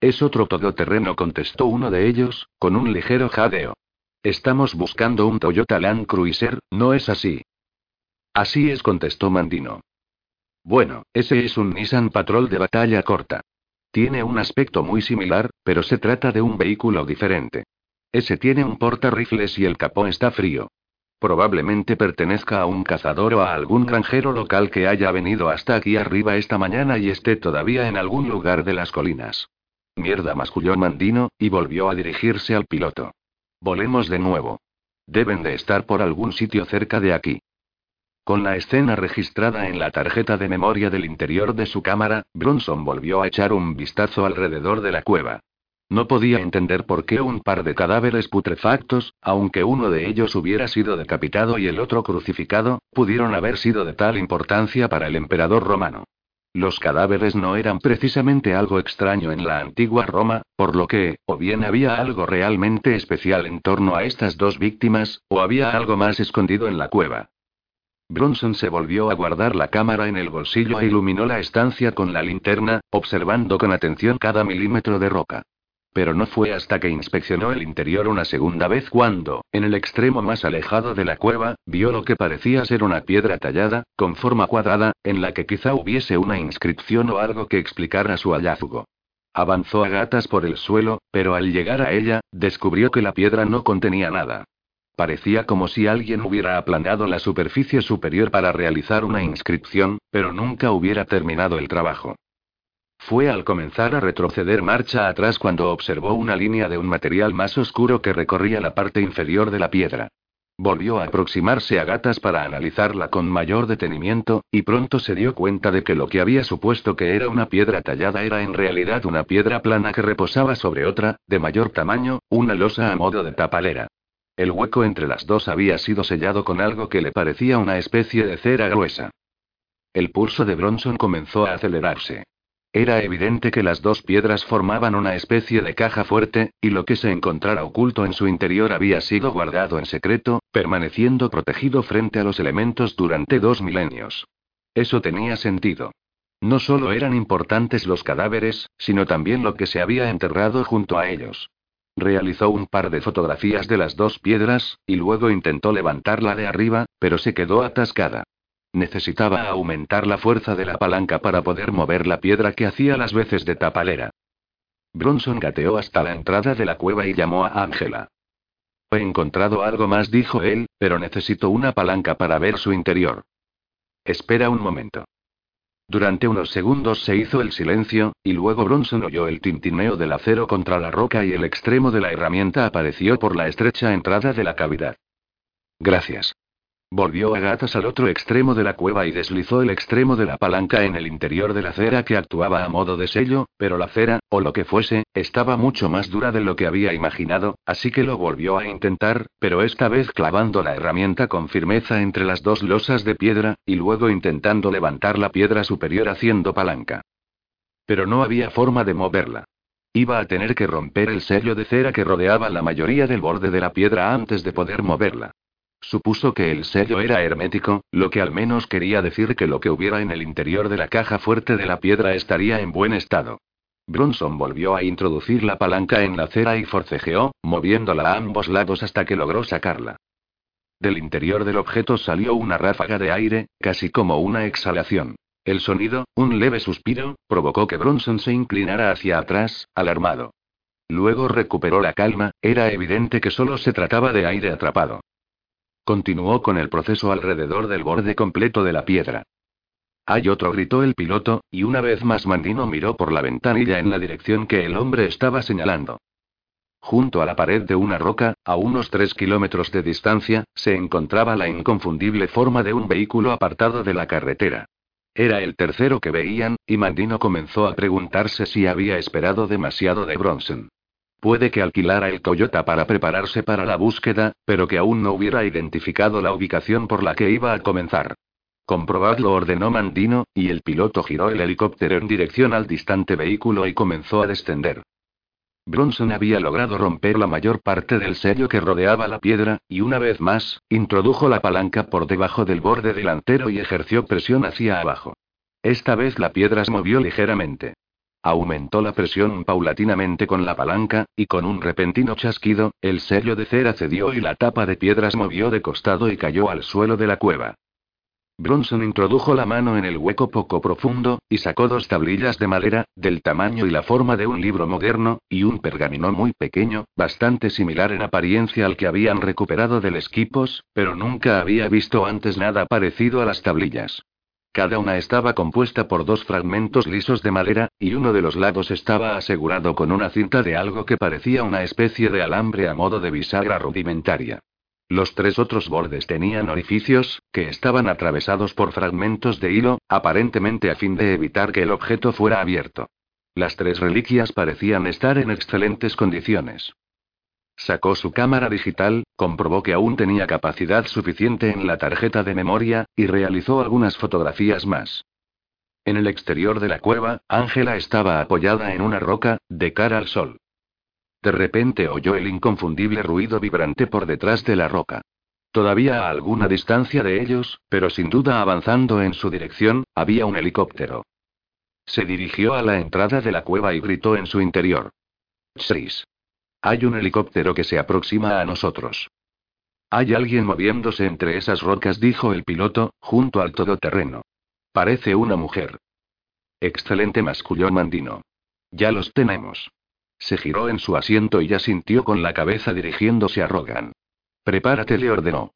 Es otro todoterreno, contestó uno de ellos, con un ligero jadeo. Estamos buscando un Toyota Land Cruiser, ¿no es así? Así es, contestó Mandino. Bueno, ese es un Nissan Patrol de batalla corta. Tiene un aspecto muy similar, pero se trata de un vehículo diferente. Ese tiene un porta-rifles y el capó está frío. Probablemente pertenezca a un cazador o a algún granjero local que haya venido hasta aquí arriba esta mañana y esté todavía en algún lugar de las colinas. Mierda, masculló Mandino, y volvió a dirigirse al piloto. Volemos de nuevo. Deben de estar por algún sitio cerca de aquí. Con la escena registrada en la tarjeta de memoria del interior de su cámara, Bronson volvió a echar un vistazo alrededor de la cueva. No podía entender por qué un par de cadáveres putrefactos, aunque uno de ellos hubiera sido decapitado y el otro crucificado, pudieron haber sido de tal importancia para el emperador romano. Los cadáveres no eran precisamente algo extraño en la antigua Roma, por lo que, o bien había algo realmente especial en torno a estas dos víctimas, o había algo más escondido en la cueva. Bronson se volvió a guardar la cámara en el bolsillo e iluminó la estancia con la linterna, observando con atención cada milímetro de roca. Pero no fue hasta que inspeccionó el interior una segunda vez cuando, en el extremo más alejado de la cueva, vio lo que parecía ser una piedra tallada, con forma cuadrada, en la que quizá hubiese una inscripción o algo que explicara su hallazgo. Avanzó a gatas por el suelo, pero al llegar a ella, descubrió que la piedra no contenía nada. Parecía como si alguien hubiera aplanado la superficie superior para realizar una inscripción, pero nunca hubiera terminado el trabajo. Fue al comenzar a retroceder marcha atrás cuando observó una línea de un material más oscuro que recorría la parte inferior de la piedra. Volvió a aproximarse a gatas para analizarla con mayor detenimiento, y pronto se dio cuenta de que lo que había supuesto que era una piedra tallada era en realidad una piedra plana que reposaba sobre otra, de mayor tamaño, una losa a modo de tapalera. El hueco entre las dos había sido sellado con algo que le parecía una especie de cera gruesa. El pulso de Bronson comenzó a acelerarse. Era evidente que las dos piedras formaban una especie de caja fuerte, y lo que se encontrara oculto en su interior había sido guardado en secreto, permaneciendo protegido frente a los elementos durante dos milenios. Eso tenía sentido. No solo eran importantes los cadáveres, sino también lo que se había enterrado junto a ellos. Realizó un par de fotografías de las dos piedras, y luego intentó levantarla de arriba, pero se quedó atascada. Necesitaba aumentar la fuerza de la palanca para poder mover la piedra que hacía las veces de tapalera. Bronson gateó hasta la entrada de la cueva y llamó a Ángela. He encontrado algo más, dijo él, pero necesito una palanca para ver su interior. Espera un momento. Durante unos segundos se hizo el silencio, y luego Bronson oyó el tintineo del acero contra la roca y el extremo de la herramienta apareció por la estrecha entrada de la cavidad. Gracias. Volvió a gatas al otro extremo de la cueva y deslizó el extremo de la palanca en el interior de la cera que actuaba a modo de sello, pero la cera, o lo que fuese, estaba mucho más dura de lo que había imaginado, así que lo volvió a intentar, pero esta vez clavando la herramienta con firmeza entre las dos losas de piedra, y luego intentando levantar la piedra superior haciendo palanca. Pero no había forma de moverla. Iba a tener que romper el sello de cera que rodeaba la mayoría del borde de la piedra antes de poder moverla. Supuso que el sello era hermético, lo que al menos quería decir que lo que hubiera en el interior de la caja fuerte de la piedra estaría en buen estado. Bronson volvió a introducir la palanca en la cera y forcejeó, moviéndola a ambos lados hasta que logró sacarla. Del interior del objeto salió una ráfaga de aire, casi como una exhalación. El sonido, un leve suspiro, provocó que Bronson se inclinara hacia atrás, alarmado. Luego recuperó la calma, era evidente que solo se trataba de aire atrapado. Continuó con el proceso alrededor del borde completo de la piedra. Hay otro, gritó el piloto, y una vez más Mandino miró por la ventanilla en la dirección que el hombre estaba señalando. Junto a la pared de una roca, a unos tres kilómetros de distancia, se encontraba la inconfundible forma de un vehículo apartado de la carretera. Era el tercero que veían, y Mandino comenzó a preguntarse si había esperado demasiado de Bronson. Puede que alquilara el Toyota para prepararse para la búsqueda, pero que aún no hubiera identificado la ubicación por la que iba a comenzar. Comprobadlo, ordenó Mandino, y el piloto giró el helicóptero en dirección al distante vehículo y comenzó a descender. Bronson había logrado romper la mayor parte del sello que rodeaba la piedra, y una vez más, introdujo la palanca por debajo del borde delantero y ejerció presión hacia abajo. Esta vez la piedra se movió ligeramente. Aumentó la presión paulatinamente con la palanca, y con un repentino chasquido, el sello de cera cedió y la tapa de piedras movió de costado y cayó al suelo de la cueva. Bronson introdujo la mano en el hueco poco profundo, y sacó dos tablillas de madera, del tamaño y la forma de un libro moderno, y un pergamino muy pequeño, bastante similar en apariencia al que habían recuperado del esquipos, pero nunca había visto antes nada parecido a las tablillas. Cada una estaba compuesta por dos fragmentos lisos de madera, y uno de los lados estaba asegurado con una cinta de algo que parecía una especie de alambre a modo de bisagra rudimentaria. Los tres otros bordes tenían orificios, que estaban atravesados por fragmentos de hilo, aparentemente a fin de evitar que el objeto fuera abierto. Las tres reliquias parecían estar en excelentes condiciones. Sacó su cámara digital, comprobó que aún tenía capacidad suficiente en la tarjeta de memoria, y realizó algunas fotografías más. En el exterior de la cueva, Ángela estaba apoyada en una roca, de cara al sol. De repente oyó el inconfundible ruido vibrante por detrás de la roca. Todavía a alguna distancia de ellos, pero sin duda avanzando en su dirección, había un helicóptero. Se dirigió a la entrada de la cueva y gritó en su interior. Chris. Hay un helicóptero que se aproxima a nosotros. Hay alguien moviéndose entre esas rocas, dijo el piloto, junto al todoterreno. Parece una mujer. Excelente, masculló Mandino. Ya los tenemos. Se giró en su asiento y asintió con la cabeza dirigiéndose a Rogan. Prepárate, le ordenó.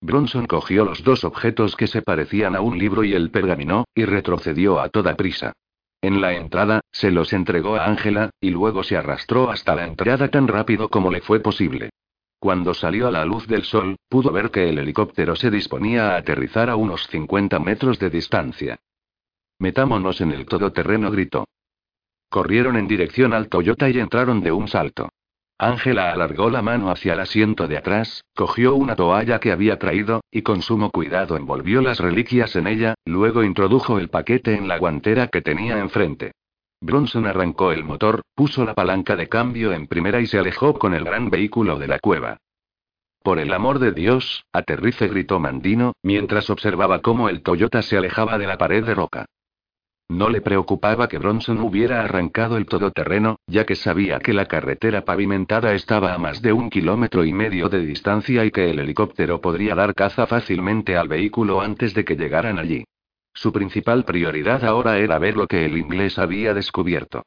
Bronson cogió los dos objetos que se parecían a un libro y el pergamino, y retrocedió a toda prisa. En la entrada, se los entregó a Ángela, y luego se arrastró hasta la entrada tan rápido como le fue posible. Cuando salió a la luz del sol, pudo ver que el helicóptero se disponía a aterrizar a unos 50 metros de distancia. Metámonos en el todoterreno, gritó. Corrieron en dirección al Toyota y entraron de un salto. Ángela alargó la mano hacia el asiento de atrás, cogió una toalla que había traído, y con sumo cuidado envolvió las reliquias en ella, luego introdujo el paquete en la guantera que tenía enfrente. Bronson arrancó el motor, puso la palanca de cambio en primera y se alejó con el gran vehículo de la cueva. Por el amor de Dios, aterrice, gritó Mandino, mientras observaba cómo el Toyota se alejaba de la pared de roca. No le preocupaba que Bronson hubiera arrancado el todoterreno, ya que sabía que la carretera pavimentada estaba a más de un kilómetro y medio de distancia y que el helicóptero podría dar caza fácilmente al vehículo antes de que llegaran allí. Su principal prioridad ahora era ver lo que el inglés había descubierto.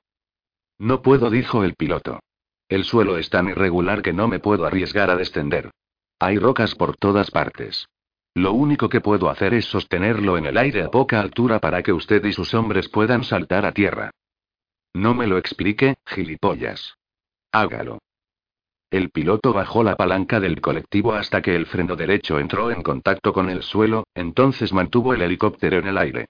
No puedo, dijo el piloto. El suelo es tan irregular que no me puedo arriesgar a descender. Hay rocas por todas partes. Lo único que puedo hacer es sostenerlo en el aire a poca altura para que usted y sus hombres puedan saltar a tierra. No me lo explique, gilipollas. Hágalo. El piloto bajó la palanca del colectivo hasta que el freno derecho entró en contacto con el suelo, entonces mantuvo el helicóptero en el aire.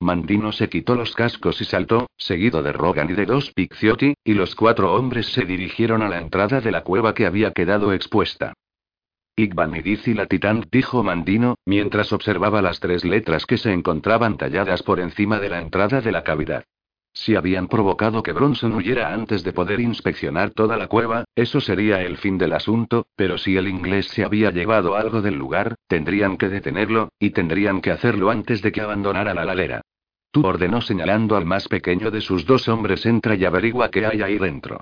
Mandino se quitó los cascos y saltó, seguido de Rogan y de dos Picciotti, y los cuatro hombres se dirigieron a la entrada de la cueva que había quedado expuesta. Igban y la Titán, dijo Mandino, mientras observaba las tres letras que se encontraban talladas por encima de la entrada de la cavidad. Si habían provocado que Bronson huyera antes de poder inspeccionar toda la cueva, eso sería el fin del asunto, pero si el inglés se había llevado algo del lugar, tendrían que detenerlo, y tendrían que hacerlo antes de que abandonara la ladera. Tú ordenó señalando al más pequeño de sus dos hombres entra y averigua qué hay ahí dentro.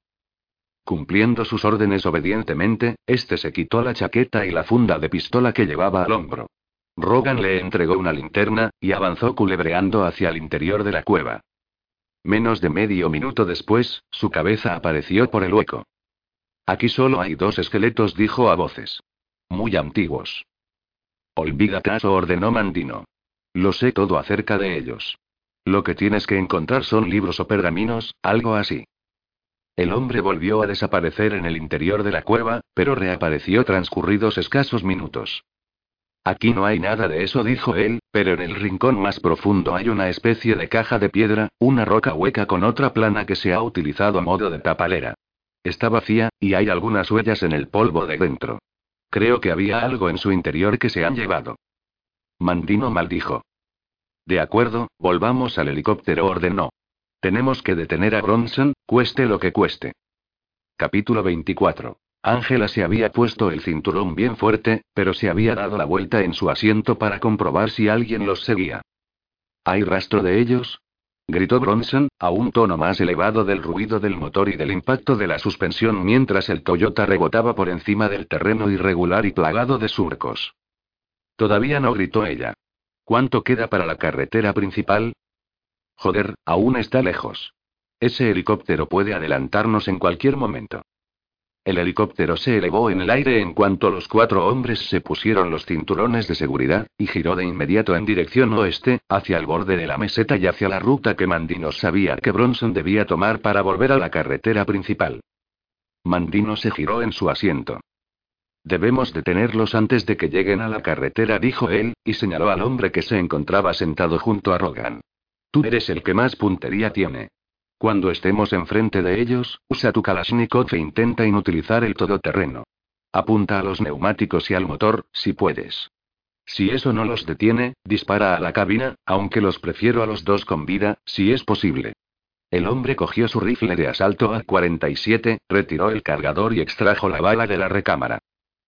Cumpliendo sus órdenes obedientemente, este se quitó la chaqueta y la funda de pistola que llevaba al hombro. Rogan le entregó una linterna, y avanzó culebreando hacia el interior de la cueva. Menos de medio minuto después, su cabeza apareció por el hueco. Aquí solo hay dos esqueletos, dijo a voces. Muy antiguos. Olvida caso, ordenó Mandino. Lo sé todo acerca de ellos. Lo que tienes que encontrar son libros o pergaminos, algo así. El hombre volvió a desaparecer en el interior de la cueva, pero reapareció transcurridos escasos minutos. Aquí no hay nada de eso, dijo él, pero en el rincón más profundo hay una especie de caja de piedra, una roca hueca con otra plana que se ha utilizado a modo de tapalera. Está vacía, y hay algunas huellas en el polvo de dentro. Creo que había algo en su interior que se han llevado. Mandino maldijo. De acuerdo, volvamos al helicóptero, ordenó. Tenemos que detener a Bronson, cueste lo que cueste. Capítulo 24. Ángela se había puesto el cinturón bien fuerte, pero se había dado la vuelta en su asiento para comprobar si alguien los seguía. ¿Hay rastro de ellos? gritó Bronson, a un tono más elevado del ruido del motor y del impacto de la suspensión mientras el Toyota rebotaba por encima del terreno irregular y plagado de surcos. Todavía no gritó ella. ¿Cuánto queda para la carretera principal? Joder, aún está lejos. Ese helicóptero puede adelantarnos en cualquier momento. El helicóptero se elevó en el aire en cuanto los cuatro hombres se pusieron los cinturones de seguridad, y giró de inmediato en dirección oeste, hacia el borde de la meseta y hacia la ruta que Mandino sabía que Bronson debía tomar para volver a la carretera principal. Mandino se giró en su asiento. Debemos detenerlos antes de que lleguen a la carretera, dijo él, y señaló al hombre que se encontraba sentado junto a Rogan. Tú eres el que más puntería tiene. Cuando estemos enfrente de ellos, usa tu Kalashnikov e intenta inutilizar el todoterreno. Apunta a los neumáticos y al motor, si puedes. Si eso no los detiene, dispara a la cabina, aunque los prefiero a los dos con vida, si es posible. El hombre cogió su rifle de asalto A-47, retiró el cargador y extrajo la bala de la recámara.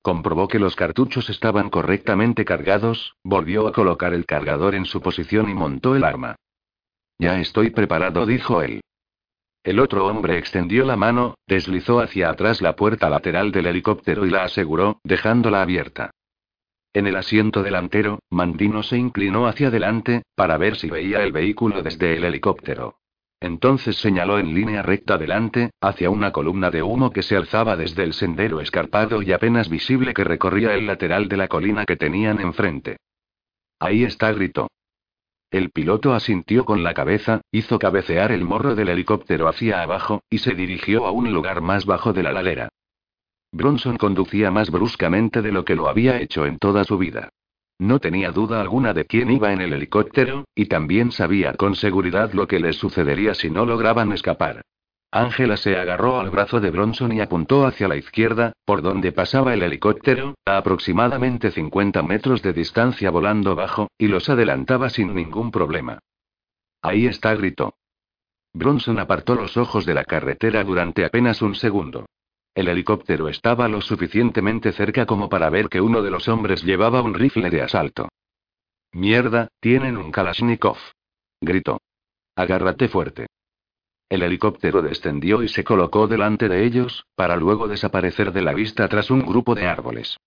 Comprobó que los cartuchos estaban correctamente cargados, volvió a colocar el cargador en su posición y montó el arma. Ya estoy preparado, dijo él. El otro hombre extendió la mano, deslizó hacia atrás la puerta lateral del helicóptero y la aseguró, dejándola abierta. En el asiento delantero, Mandino se inclinó hacia adelante, para ver si veía el vehículo desde el helicóptero. Entonces señaló en línea recta adelante, hacia una columna de humo que se alzaba desde el sendero escarpado y apenas visible que recorría el lateral de la colina que tenían enfrente. Ahí está, gritó. El piloto asintió con la cabeza, hizo cabecear el morro del helicóptero hacia abajo, y se dirigió a un lugar más bajo de la ladera. Bronson conducía más bruscamente de lo que lo había hecho en toda su vida. No tenía duda alguna de quién iba en el helicóptero, y también sabía con seguridad lo que les sucedería si no lograban escapar. Ángela se agarró al brazo de Bronson y apuntó hacia la izquierda, por donde pasaba el helicóptero, a aproximadamente 50 metros de distancia volando bajo, y los adelantaba sin ningún problema. Ahí está, gritó. Bronson apartó los ojos de la carretera durante apenas un segundo. El helicóptero estaba lo suficientemente cerca como para ver que uno de los hombres llevaba un rifle de asalto. Mierda, tienen un Kalashnikov. Gritó. Agárrate fuerte. El helicóptero descendió y se colocó delante de ellos, para luego desaparecer de la vista tras un grupo de árboles.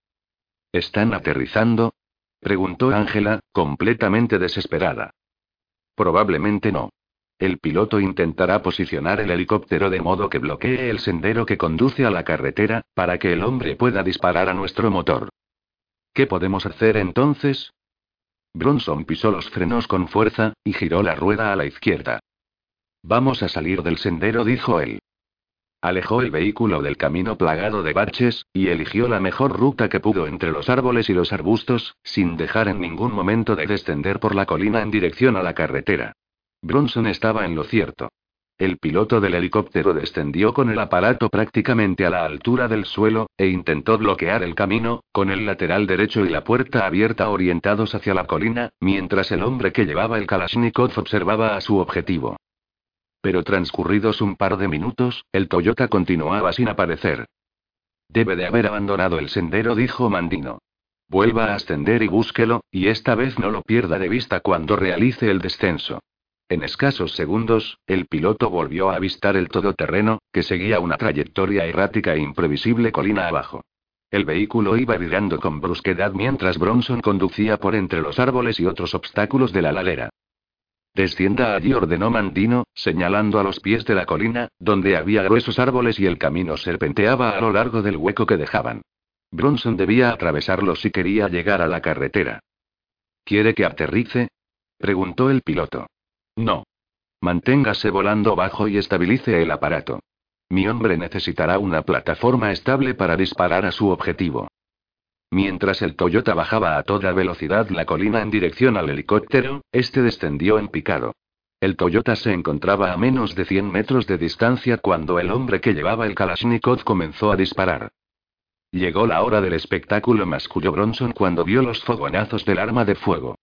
¿Están aterrizando? preguntó Ángela, completamente desesperada. Probablemente no. El piloto intentará posicionar el helicóptero de modo que bloquee el sendero que conduce a la carretera, para que el hombre pueda disparar a nuestro motor. ¿Qué podemos hacer entonces? Bronson pisó los frenos con fuerza, y giró la rueda a la izquierda. Vamos a salir del sendero, dijo él. Alejó el vehículo del camino plagado de baches, y eligió la mejor ruta que pudo entre los árboles y los arbustos, sin dejar en ningún momento de descender por la colina en dirección a la carretera. Bronson estaba en lo cierto. El piloto del helicóptero descendió con el aparato prácticamente a la altura del suelo, e intentó bloquear el camino, con el lateral derecho y la puerta abierta orientados hacia la colina, mientras el hombre que llevaba el Kalashnikov observaba a su objetivo. Pero transcurridos un par de minutos, el Toyota continuaba sin aparecer. Debe de haber abandonado el sendero, dijo Mandino. Vuelva a ascender y búsquelo, y esta vez no lo pierda de vista cuando realice el descenso. En escasos segundos, el piloto volvió a avistar el todoterreno, que seguía una trayectoria errática e imprevisible colina abajo. El vehículo iba virando con brusquedad mientras Bronson conducía por entre los árboles y otros obstáculos de la ladera. Descienda allí, ordenó Mandino, señalando a los pies de la colina, donde había gruesos árboles y el camino serpenteaba a lo largo del hueco que dejaban. Bronson debía atravesarlo si quería llegar a la carretera. ¿Quiere que aterrice? preguntó el piloto. No. Manténgase volando bajo y estabilice el aparato. Mi hombre necesitará una plataforma estable para disparar a su objetivo. Mientras el Toyota bajaba a toda velocidad la colina en dirección al helicóptero, este descendió en picado. El Toyota se encontraba a menos de 100 metros de distancia cuando el hombre que llevaba el Kalashnikov comenzó a disparar. Llegó la hora del espectáculo, masculló Bronson cuando vio los fogonazos del arma de fuego.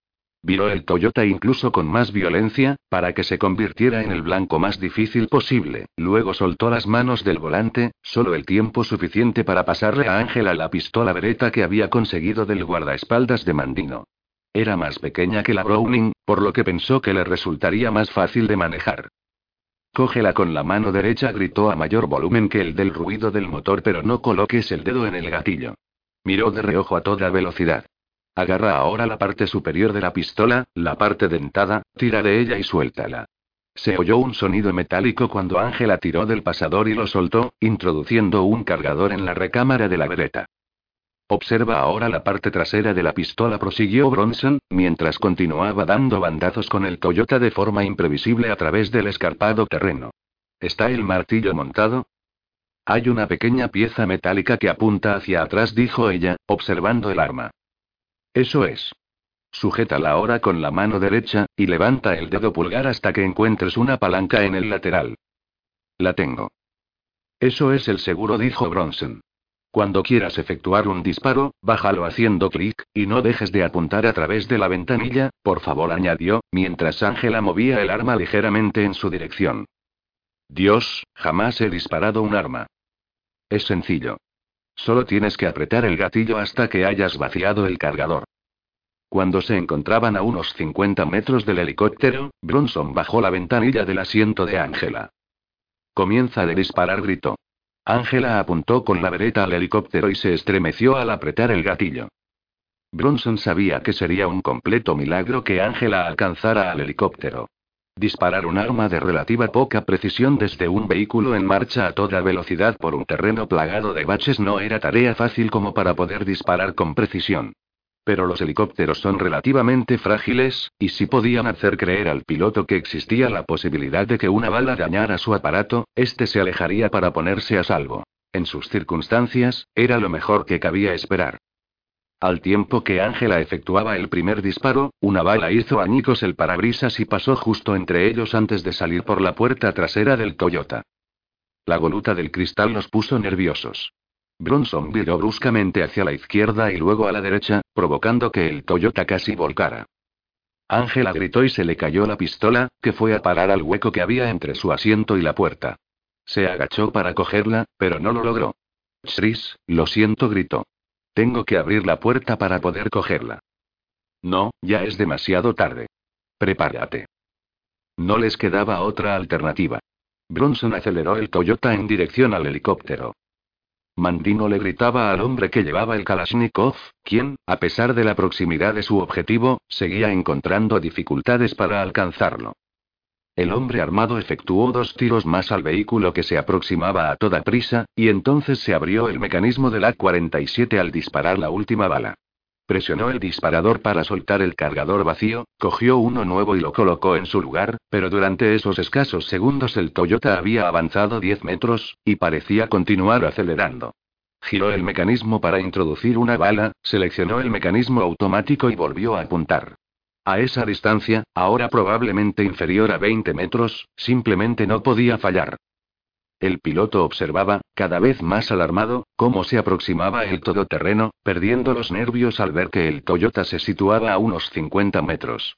Viró el Toyota incluso con más violencia, para que se convirtiera en el blanco más difícil posible. Luego soltó las manos del volante, solo el tiempo suficiente para pasarle a Ángela la pistola bereta que había conseguido del guardaespaldas de Mandino. Era más pequeña que la Browning, por lo que pensó que le resultaría más fácil de manejar. Cógela con la mano derecha, gritó a mayor volumen que el del ruido del motor, pero no coloques el dedo en el gatillo. Miró de reojo a toda velocidad. Agarra ahora la parte superior de la pistola, la parte dentada, tira de ella y suéltala. Se oyó un sonido metálico cuando Ángela tiró del pasador y lo soltó, introduciendo un cargador en la recámara de la vereta. Observa ahora la parte trasera de la pistola, prosiguió Bronson, mientras continuaba dando bandazos con el Toyota de forma imprevisible a través del escarpado terreno. ¿Está el martillo montado? Hay una pequeña pieza metálica que apunta hacia atrás, dijo ella, observando el arma. Eso es. Sujétala ahora con la mano derecha, y levanta el dedo pulgar hasta que encuentres una palanca en el lateral. La tengo. Eso es el seguro, dijo Bronson. Cuando quieras efectuar un disparo, bájalo haciendo clic, y no dejes de apuntar a través de la ventanilla, por favor, añadió, mientras Ángela movía el arma ligeramente en su dirección. Dios, jamás he disparado un arma. Es sencillo. Solo tienes que apretar el gatillo hasta que hayas vaciado el cargador. Cuando se encontraban a unos 50 metros del helicóptero, Bronson bajó la ventanilla del asiento de Ángela. Comienza a disparar, gritó. Ángela apuntó con la vereta al helicóptero y se estremeció al apretar el gatillo. Bronson sabía que sería un completo milagro que Ángela alcanzara al helicóptero. Disparar un arma de relativa poca precisión desde un vehículo en marcha a toda velocidad por un terreno plagado de baches no era tarea fácil como para poder disparar con precisión. Pero los helicópteros son relativamente frágiles, y si podían hacer creer al piloto que existía la posibilidad de que una bala dañara su aparato, éste se alejaría para ponerse a salvo. En sus circunstancias, era lo mejor que cabía esperar. Al tiempo que Ángela efectuaba el primer disparo, una bala hizo añicos el parabrisas y pasó justo entre ellos antes de salir por la puerta trasera del Toyota. La voluta del cristal los puso nerviosos. Bronson viró bruscamente hacia la izquierda y luego a la derecha, provocando que el Toyota casi volcara. Ángela gritó y se le cayó la pistola, que fue a parar al hueco que había entre su asiento y la puerta. Se agachó para cogerla, pero no lo logró. Chris, lo siento, gritó. Tengo que abrir la puerta para poder cogerla. No, ya es demasiado tarde. Prepárate. No les quedaba otra alternativa. Bronson aceleró el Toyota en dirección al helicóptero. Mandino le gritaba al hombre que llevaba el Kalashnikov, quien, a pesar de la proximidad de su objetivo, seguía encontrando dificultades para alcanzarlo. El hombre armado efectuó dos tiros más al vehículo que se aproximaba a toda prisa, y entonces se abrió el mecanismo del A-47 al disparar la última bala. Presionó el disparador para soltar el cargador vacío, cogió uno nuevo y lo colocó en su lugar, pero durante esos escasos segundos el Toyota había avanzado 10 metros, y parecía continuar acelerando. Giró el mecanismo para introducir una bala, seleccionó el mecanismo automático y volvió a apuntar. A esa distancia, ahora probablemente inferior a 20 metros, simplemente no podía fallar. El piloto observaba, cada vez más alarmado, cómo se aproximaba el todoterreno, perdiendo los nervios al ver que el Toyota se situaba a unos 50 metros.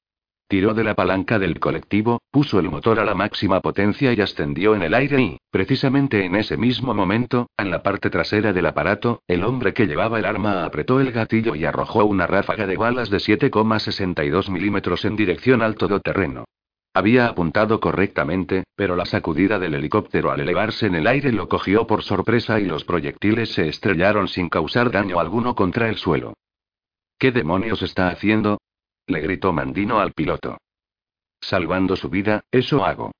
Tiró de la palanca del colectivo, puso el motor a la máxima potencia y ascendió en el aire y, precisamente en ese mismo momento, en la parte trasera del aparato, el hombre que llevaba el arma apretó el gatillo y arrojó una ráfaga de balas de 7,62 milímetros en dirección al todoterreno. Había apuntado correctamente, pero la sacudida del helicóptero al elevarse en el aire lo cogió por sorpresa y los proyectiles se estrellaron sin causar daño alguno contra el suelo. ¿Qué demonios está haciendo? Le gritó Mandino al piloto. Salvando su vida, eso hago.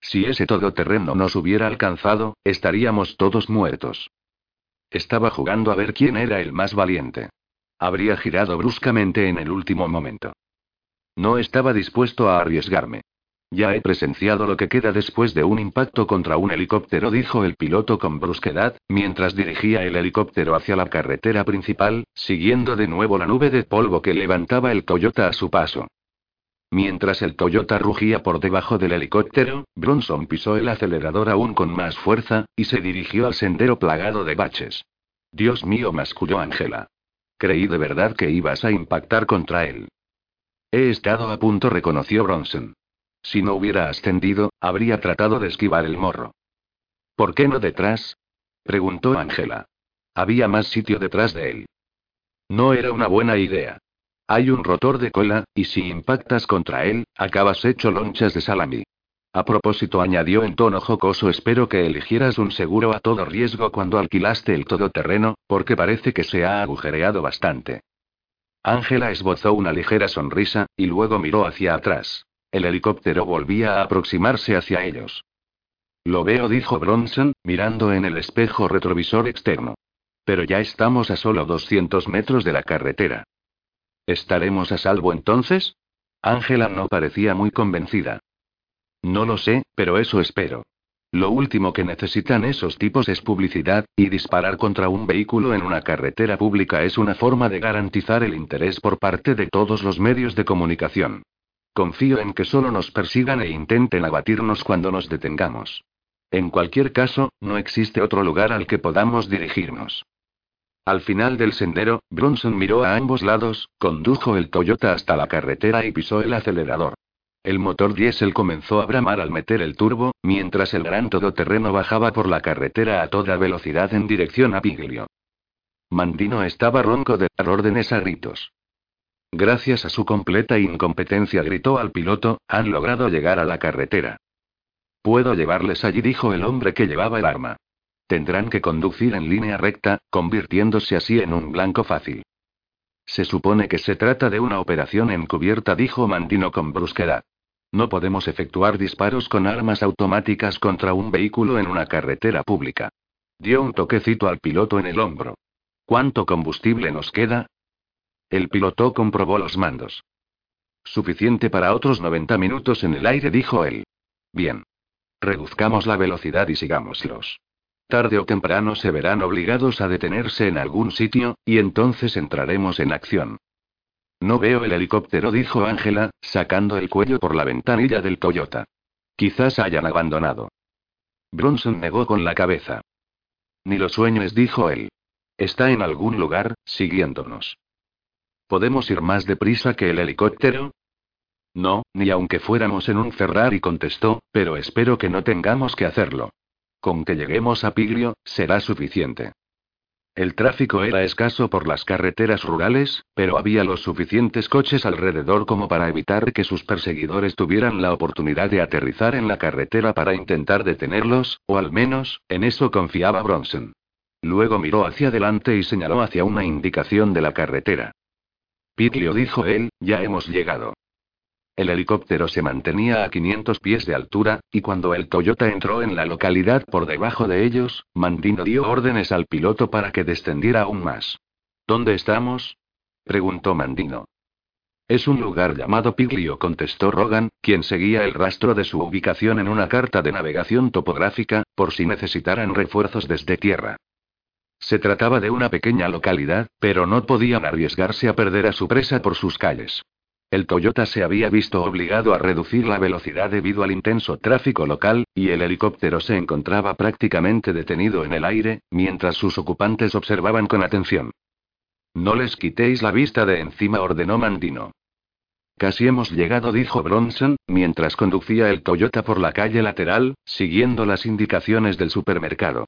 Si ese todoterreno nos hubiera alcanzado, estaríamos todos muertos. Estaba jugando a ver quién era el más valiente. Habría girado bruscamente en el último momento. No estaba dispuesto a arriesgarme. Ya he presenciado lo que queda después de un impacto contra un helicóptero, dijo el piloto con brusquedad, mientras dirigía el helicóptero hacia la carretera principal, siguiendo de nuevo la nube de polvo que levantaba el Toyota a su paso. Mientras el Toyota rugía por debajo del helicóptero, Bronson pisó el acelerador aún con más fuerza, y se dirigió al sendero plagado de baches. Dios mío, masculló Ángela. Creí de verdad que ibas a impactar contra él. He estado a punto, reconoció Bronson. Si no hubiera ascendido, habría tratado de esquivar el morro. ¿Por qué no detrás? preguntó Ángela. Había más sitio detrás de él. No era una buena idea. Hay un rotor de cola, y si impactas contra él, acabas hecho lonchas de salami. A propósito, añadió en tono jocoso, espero que eligieras un seguro a todo riesgo cuando alquilaste el todoterreno, porque parece que se ha agujereado bastante. Ángela esbozó una ligera sonrisa, y luego miró hacia atrás. El helicóptero volvía a aproximarse hacia ellos. Lo veo, dijo Bronson, mirando en el espejo retrovisor externo. Pero ya estamos a solo 200 metros de la carretera. ¿Estaremos a salvo entonces? Ángela no parecía muy convencida. No lo sé, pero eso espero. Lo último que necesitan esos tipos es publicidad, y disparar contra un vehículo en una carretera pública es una forma de garantizar el interés por parte de todos los medios de comunicación. Confío en que solo nos persigan e intenten abatirnos cuando nos detengamos. En cualquier caso, no existe otro lugar al que podamos dirigirnos. Al final del sendero, Bronson miró a ambos lados, condujo el Toyota hasta la carretera y pisó el acelerador. El motor diésel comenzó a bramar al meter el turbo, mientras el gran todoterreno bajaba por la carretera a toda velocidad en dirección a Piglio. Mandino estaba ronco de dar órdenes a gritos. Gracias a su completa incompetencia gritó al piloto, han logrado llegar a la carretera. Puedo llevarles allí, dijo el hombre que llevaba el arma. Tendrán que conducir en línea recta, convirtiéndose así en un blanco fácil. Se supone que se trata de una operación encubierta, dijo Mandino con brusquedad. No podemos efectuar disparos con armas automáticas contra un vehículo en una carretera pública. Dio un toquecito al piloto en el hombro. ¿Cuánto combustible nos queda? El piloto comprobó los mandos. Suficiente para otros 90 minutos en el aire, dijo él. Bien. Reduzcamos la velocidad y sigámoslos. Tarde o temprano se verán obligados a detenerse en algún sitio, y entonces entraremos en acción. No veo el helicóptero, dijo Ángela, sacando el cuello por la ventanilla del Toyota. Quizás hayan abandonado. Bronson negó con la cabeza. Ni lo sueñes, dijo él. Está en algún lugar, siguiéndonos. ¿Podemos ir más deprisa que el helicóptero? No, ni aunque fuéramos en un Ferrari, contestó, pero espero que no tengamos que hacerlo. Con que lleguemos a Piglio, será suficiente. El tráfico era escaso por las carreteras rurales, pero había los suficientes coches alrededor como para evitar que sus perseguidores tuvieran la oportunidad de aterrizar en la carretera para intentar detenerlos, o al menos, en eso confiaba Bronson. Luego miró hacia adelante y señaló hacia una indicación de la carretera. Piglio dijo él, ya hemos llegado. El helicóptero se mantenía a 500 pies de altura, y cuando el Toyota entró en la localidad por debajo de ellos, Mandino dio órdenes al piloto para que descendiera aún más. ¿Dónde estamos? preguntó Mandino. Es un lugar llamado Piglio, contestó Rogan, quien seguía el rastro de su ubicación en una carta de navegación topográfica, por si necesitaran refuerzos desde tierra. Se trataba de una pequeña localidad, pero no podían arriesgarse a perder a su presa por sus calles. El Toyota se había visto obligado a reducir la velocidad debido al intenso tráfico local, y el helicóptero se encontraba prácticamente detenido en el aire, mientras sus ocupantes observaban con atención. No les quitéis la vista de encima, ordenó Mandino. Casi hemos llegado, dijo Bronson, mientras conducía el Toyota por la calle lateral, siguiendo las indicaciones del supermercado.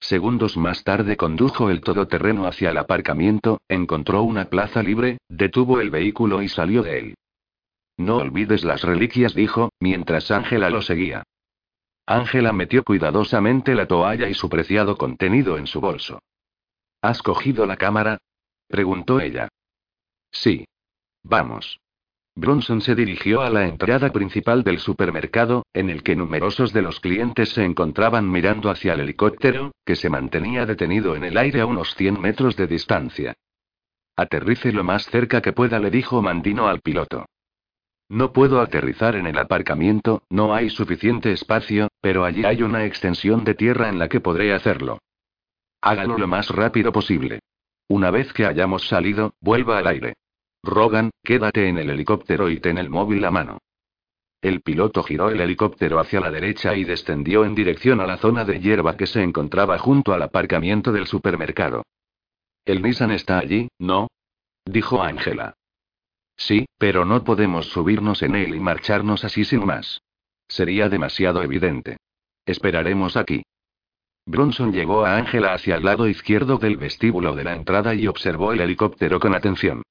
Segundos más tarde condujo el todoterreno hacia el aparcamiento, encontró una plaza libre, detuvo el vehículo y salió de él. No olvides las reliquias, dijo, mientras Ángela lo seguía. Ángela metió cuidadosamente la toalla y su preciado contenido en su bolso. ¿Has cogido la cámara? preguntó ella. Sí. Vamos. Bronson se dirigió a la entrada principal del supermercado, en el que numerosos de los clientes se encontraban mirando hacia el helicóptero, que se mantenía detenido en el aire a unos 100 metros de distancia. Aterrice lo más cerca que pueda, le dijo Mandino al piloto. No puedo aterrizar en el aparcamiento, no hay suficiente espacio, pero allí hay una extensión de tierra en la que podré hacerlo. Hágalo lo más rápido posible. Una vez que hayamos salido, vuelva al aire. Rogan, quédate en el helicóptero y ten el móvil a mano. El piloto giró el helicóptero hacia la derecha y descendió en dirección a la zona de hierba que se encontraba junto al aparcamiento del supermercado. El Nissan está allí, ¿no? dijo Ángela. Sí, pero no podemos subirnos en él y marcharnos así sin más. Sería demasiado evidente. Esperaremos aquí. Bronson llevó a Ángela hacia el lado izquierdo del vestíbulo de la entrada y observó el helicóptero con atención.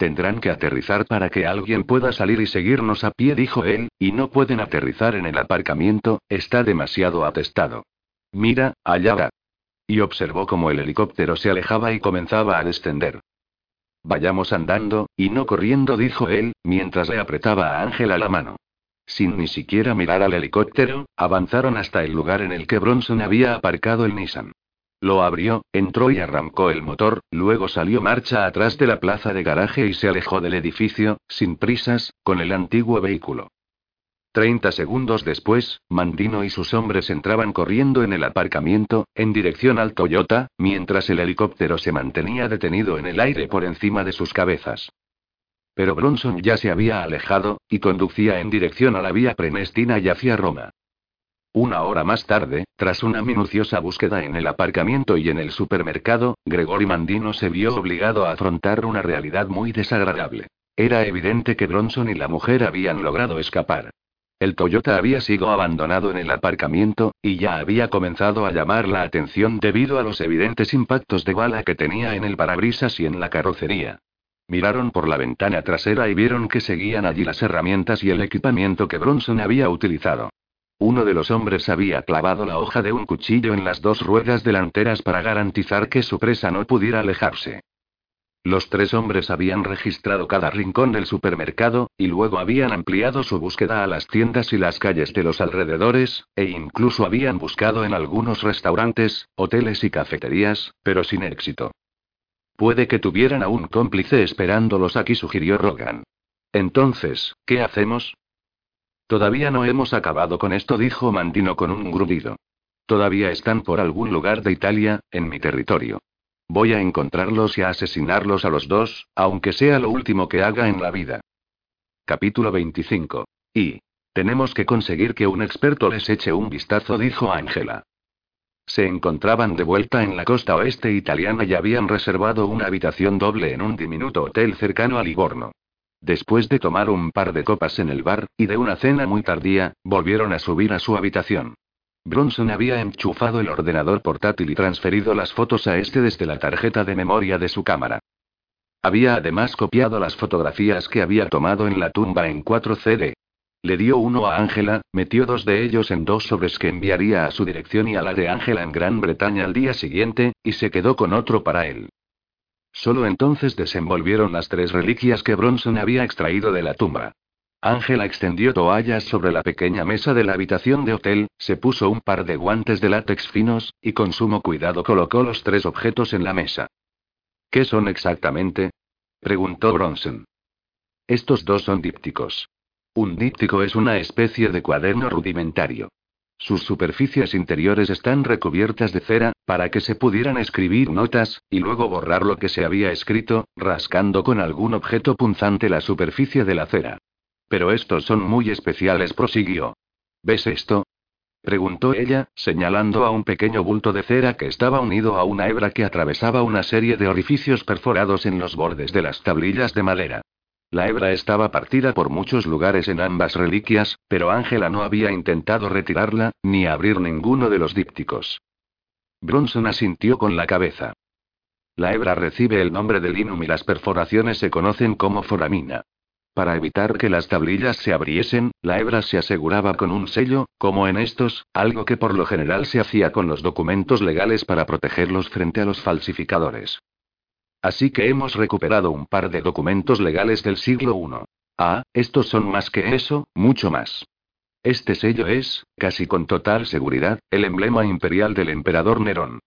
Tendrán que aterrizar para que alguien pueda salir y seguirnos a pie, dijo él, y no pueden aterrizar en el aparcamiento, está demasiado atestado. Mira, allá va. Y observó cómo el helicóptero se alejaba y comenzaba a descender. Vayamos andando, y no corriendo, dijo él, mientras le apretaba a Ángela la mano. Sin ni siquiera mirar al helicóptero, avanzaron hasta el lugar en el que Bronson había aparcado el Nissan. Lo abrió, entró y arrancó el motor, luego salió marcha atrás de la plaza de garaje y se alejó del edificio, sin prisas, con el antiguo vehículo. Treinta segundos después, Mandino y sus hombres entraban corriendo en el aparcamiento, en dirección al Toyota, mientras el helicóptero se mantenía detenido en el aire por encima de sus cabezas. Pero Bronson ya se había alejado, y conducía en dirección a la vía Prenestina y hacia Roma. Una hora más tarde, tras una minuciosa búsqueda en el aparcamiento y en el supermercado, Gregory Mandino se vio obligado a afrontar una realidad muy desagradable. Era evidente que Bronson y la mujer habían logrado escapar. El Toyota había sido abandonado en el aparcamiento, y ya había comenzado a llamar la atención debido a los evidentes impactos de bala que tenía en el parabrisas y en la carrocería. Miraron por la ventana trasera y vieron que seguían allí las herramientas y el equipamiento que Bronson había utilizado. Uno de los hombres había clavado la hoja de un cuchillo en las dos ruedas delanteras para garantizar que su presa no pudiera alejarse. Los tres hombres habían registrado cada rincón del supermercado, y luego habían ampliado su búsqueda a las tiendas y las calles de los alrededores, e incluso habían buscado en algunos restaurantes, hoteles y cafeterías, pero sin éxito. Puede que tuvieran a un cómplice esperándolos aquí, sugirió Rogan. Entonces, ¿qué hacemos? Todavía no hemos acabado con esto, dijo Mandino con un grudido. Todavía están por algún lugar de Italia, en mi territorio. Voy a encontrarlos y a asesinarlos a los dos, aunque sea lo último que haga en la vida. Capítulo 25. Y. Tenemos que conseguir que un experto les eche un vistazo, dijo Ángela. Se encontraban de vuelta en la costa oeste italiana y habían reservado una habitación doble en un diminuto hotel cercano a Livorno. Después de tomar un par de copas en el bar, y de una cena muy tardía, volvieron a subir a su habitación. Bronson había enchufado el ordenador portátil y transferido las fotos a este desde la tarjeta de memoria de su cámara. Había además copiado las fotografías que había tomado en la tumba en 4 CD. Le dio uno a Ángela, metió dos de ellos en dos sobres que enviaría a su dirección y a la de Ángela en Gran Bretaña al día siguiente, y se quedó con otro para él. Solo entonces desenvolvieron las tres reliquias que Bronson había extraído de la tumba. Ángela extendió toallas sobre la pequeña mesa de la habitación de hotel, se puso un par de guantes de látex finos, y con sumo cuidado colocó los tres objetos en la mesa. ¿Qué son exactamente? preguntó Bronson. Estos dos son dípticos. Un díptico es una especie de cuaderno rudimentario. Sus superficies interiores están recubiertas de cera, para que se pudieran escribir notas, y luego borrar lo que se había escrito, rascando con algún objeto punzante la superficie de la cera. Pero estos son muy especiales, prosiguió. ¿Ves esto? preguntó ella, señalando a un pequeño bulto de cera que estaba unido a una hebra que atravesaba una serie de orificios perforados en los bordes de las tablillas de madera. La hebra estaba partida por muchos lugares en ambas reliquias, pero Ángela no había intentado retirarla, ni abrir ninguno de los dípticos. Bronson asintió con la cabeza. La hebra recibe el nombre de linum y las perforaciones se conocen como foramina. Para evitar que las tablillas se abriesen, la hebra se aseguraba con un sello, como en estos, algo que por lo general se hacía con los documentos legales para protegerlos frente a los falsificadores. Así que hemos recuperado un par de documentos legales del siglo I. Ah, estos son más que eso, mucho más. Este sello es, casi con total seguridad, el emblema imperial del emperador Nerón.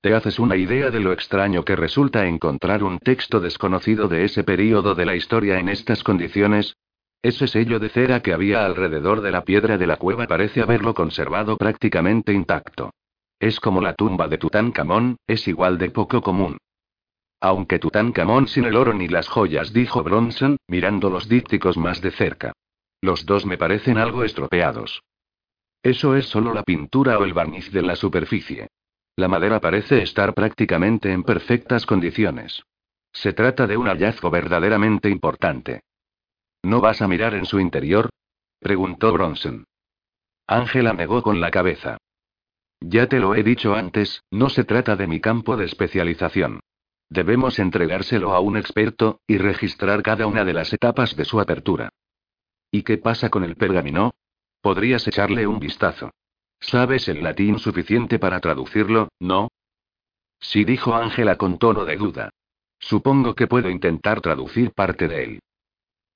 Te haces una idea de lo extraño que resulta encontrar un texto desconocido de ese período de la historia en estas condiciones. Ese sello de cera que había alrededor de la piedra de la cueva parece haberlo conservado prácticamente intacto. Es como la tumba de Tutankamón, es igual de poco común. Aunque Tutankamón sin el oro ni las joyas, dijo Bronson, mirando los dípticos más de cerca. Los dos me parecen algo estropeados. Eso es solo la pintura o el barniz de la superficie. La madera parece estar prácticamente en perfectas condiciones. Se trata de un hallazgo verdaderamente importante. ¿No vas a mirar en su interior? preguntó Bronson. Ángela negó con la cabeza. Ya te lo he dicho antes, no se trata de mi campo de especialización. Debemos entregárselo a un experto, y registrar cada una de las etapas de su apertura. ¿Y qué pasa con el pergamino? Podrías echarle un vistazo. ¿Sabes el latín suficiente para traducirlo, no? Sí, dijo Ángela con tono de duda. Supongo que puedo intentar traducir parte de él.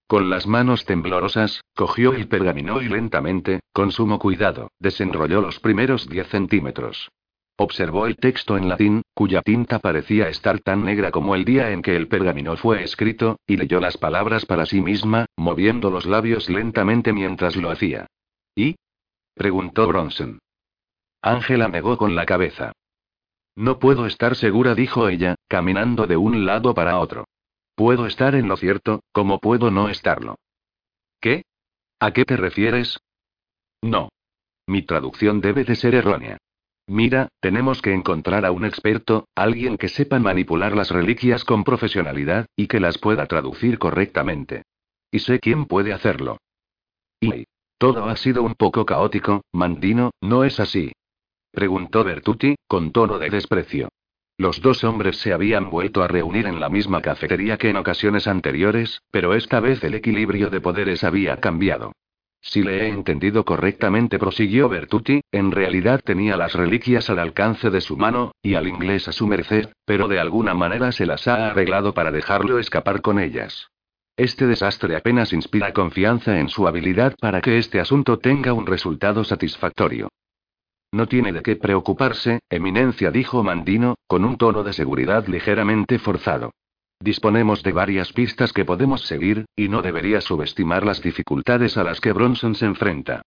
Con las manos temblorosas, cogió el pergamino y lentamente, con sumo cuidado, desenrolló los primeros 10 centímetros. Observó el texto en latín, cuya tinta parecía estar tan negra como el día en que el pergamino fue escrito, y leyó las palabras para sí misma, moviendo los labios lentamente mientras lo hacía. ¿Y? preguntó Bronson. Ángela negó con la cabeza. No puedo estar segura, dijo ella, caminando de un lado para otro. Puedo estar en lo cierto, como puedo no estarlo. ¿Qué? ¿A qué te refieres? No. Mi traducción debe de ser errónea. Mira, tenemos que encontrar a un experto, alguien que sepa manipular las reliquias con profesionalidad, y que las pueda traducir correctamente. Y sé quién puede hacerlo. Y todo ha sido un poco caótico, Mandino, ¿no es así? Preguntó Bertucci, con tono de desprecio. Los dos hombres se habían vuelto a reunir en la misma cafetería que en ocasiones anteriores, pero esta vez el equilibrio de poderes había cambiado. Si le he entendido correctamente, prosiguió Bertucci, en realidad tenía las reliquias al alcance de su mano, y al inglés a su merced, pero de alguna manera se las ha arreglado para dejarlo escapar con ellas. Este desastre apenas inspira confianza en su habilidad para que este asunto tenga un resultado satisfactorio. No tiene de qué preocuparse, Eminencia, dijo Mandino, con un tono de seguridad ligeramente forzado. Disponemos de varias pistas que podemos seguir, y no debería subestimar las dificultades a las que Bronson se enfrenta.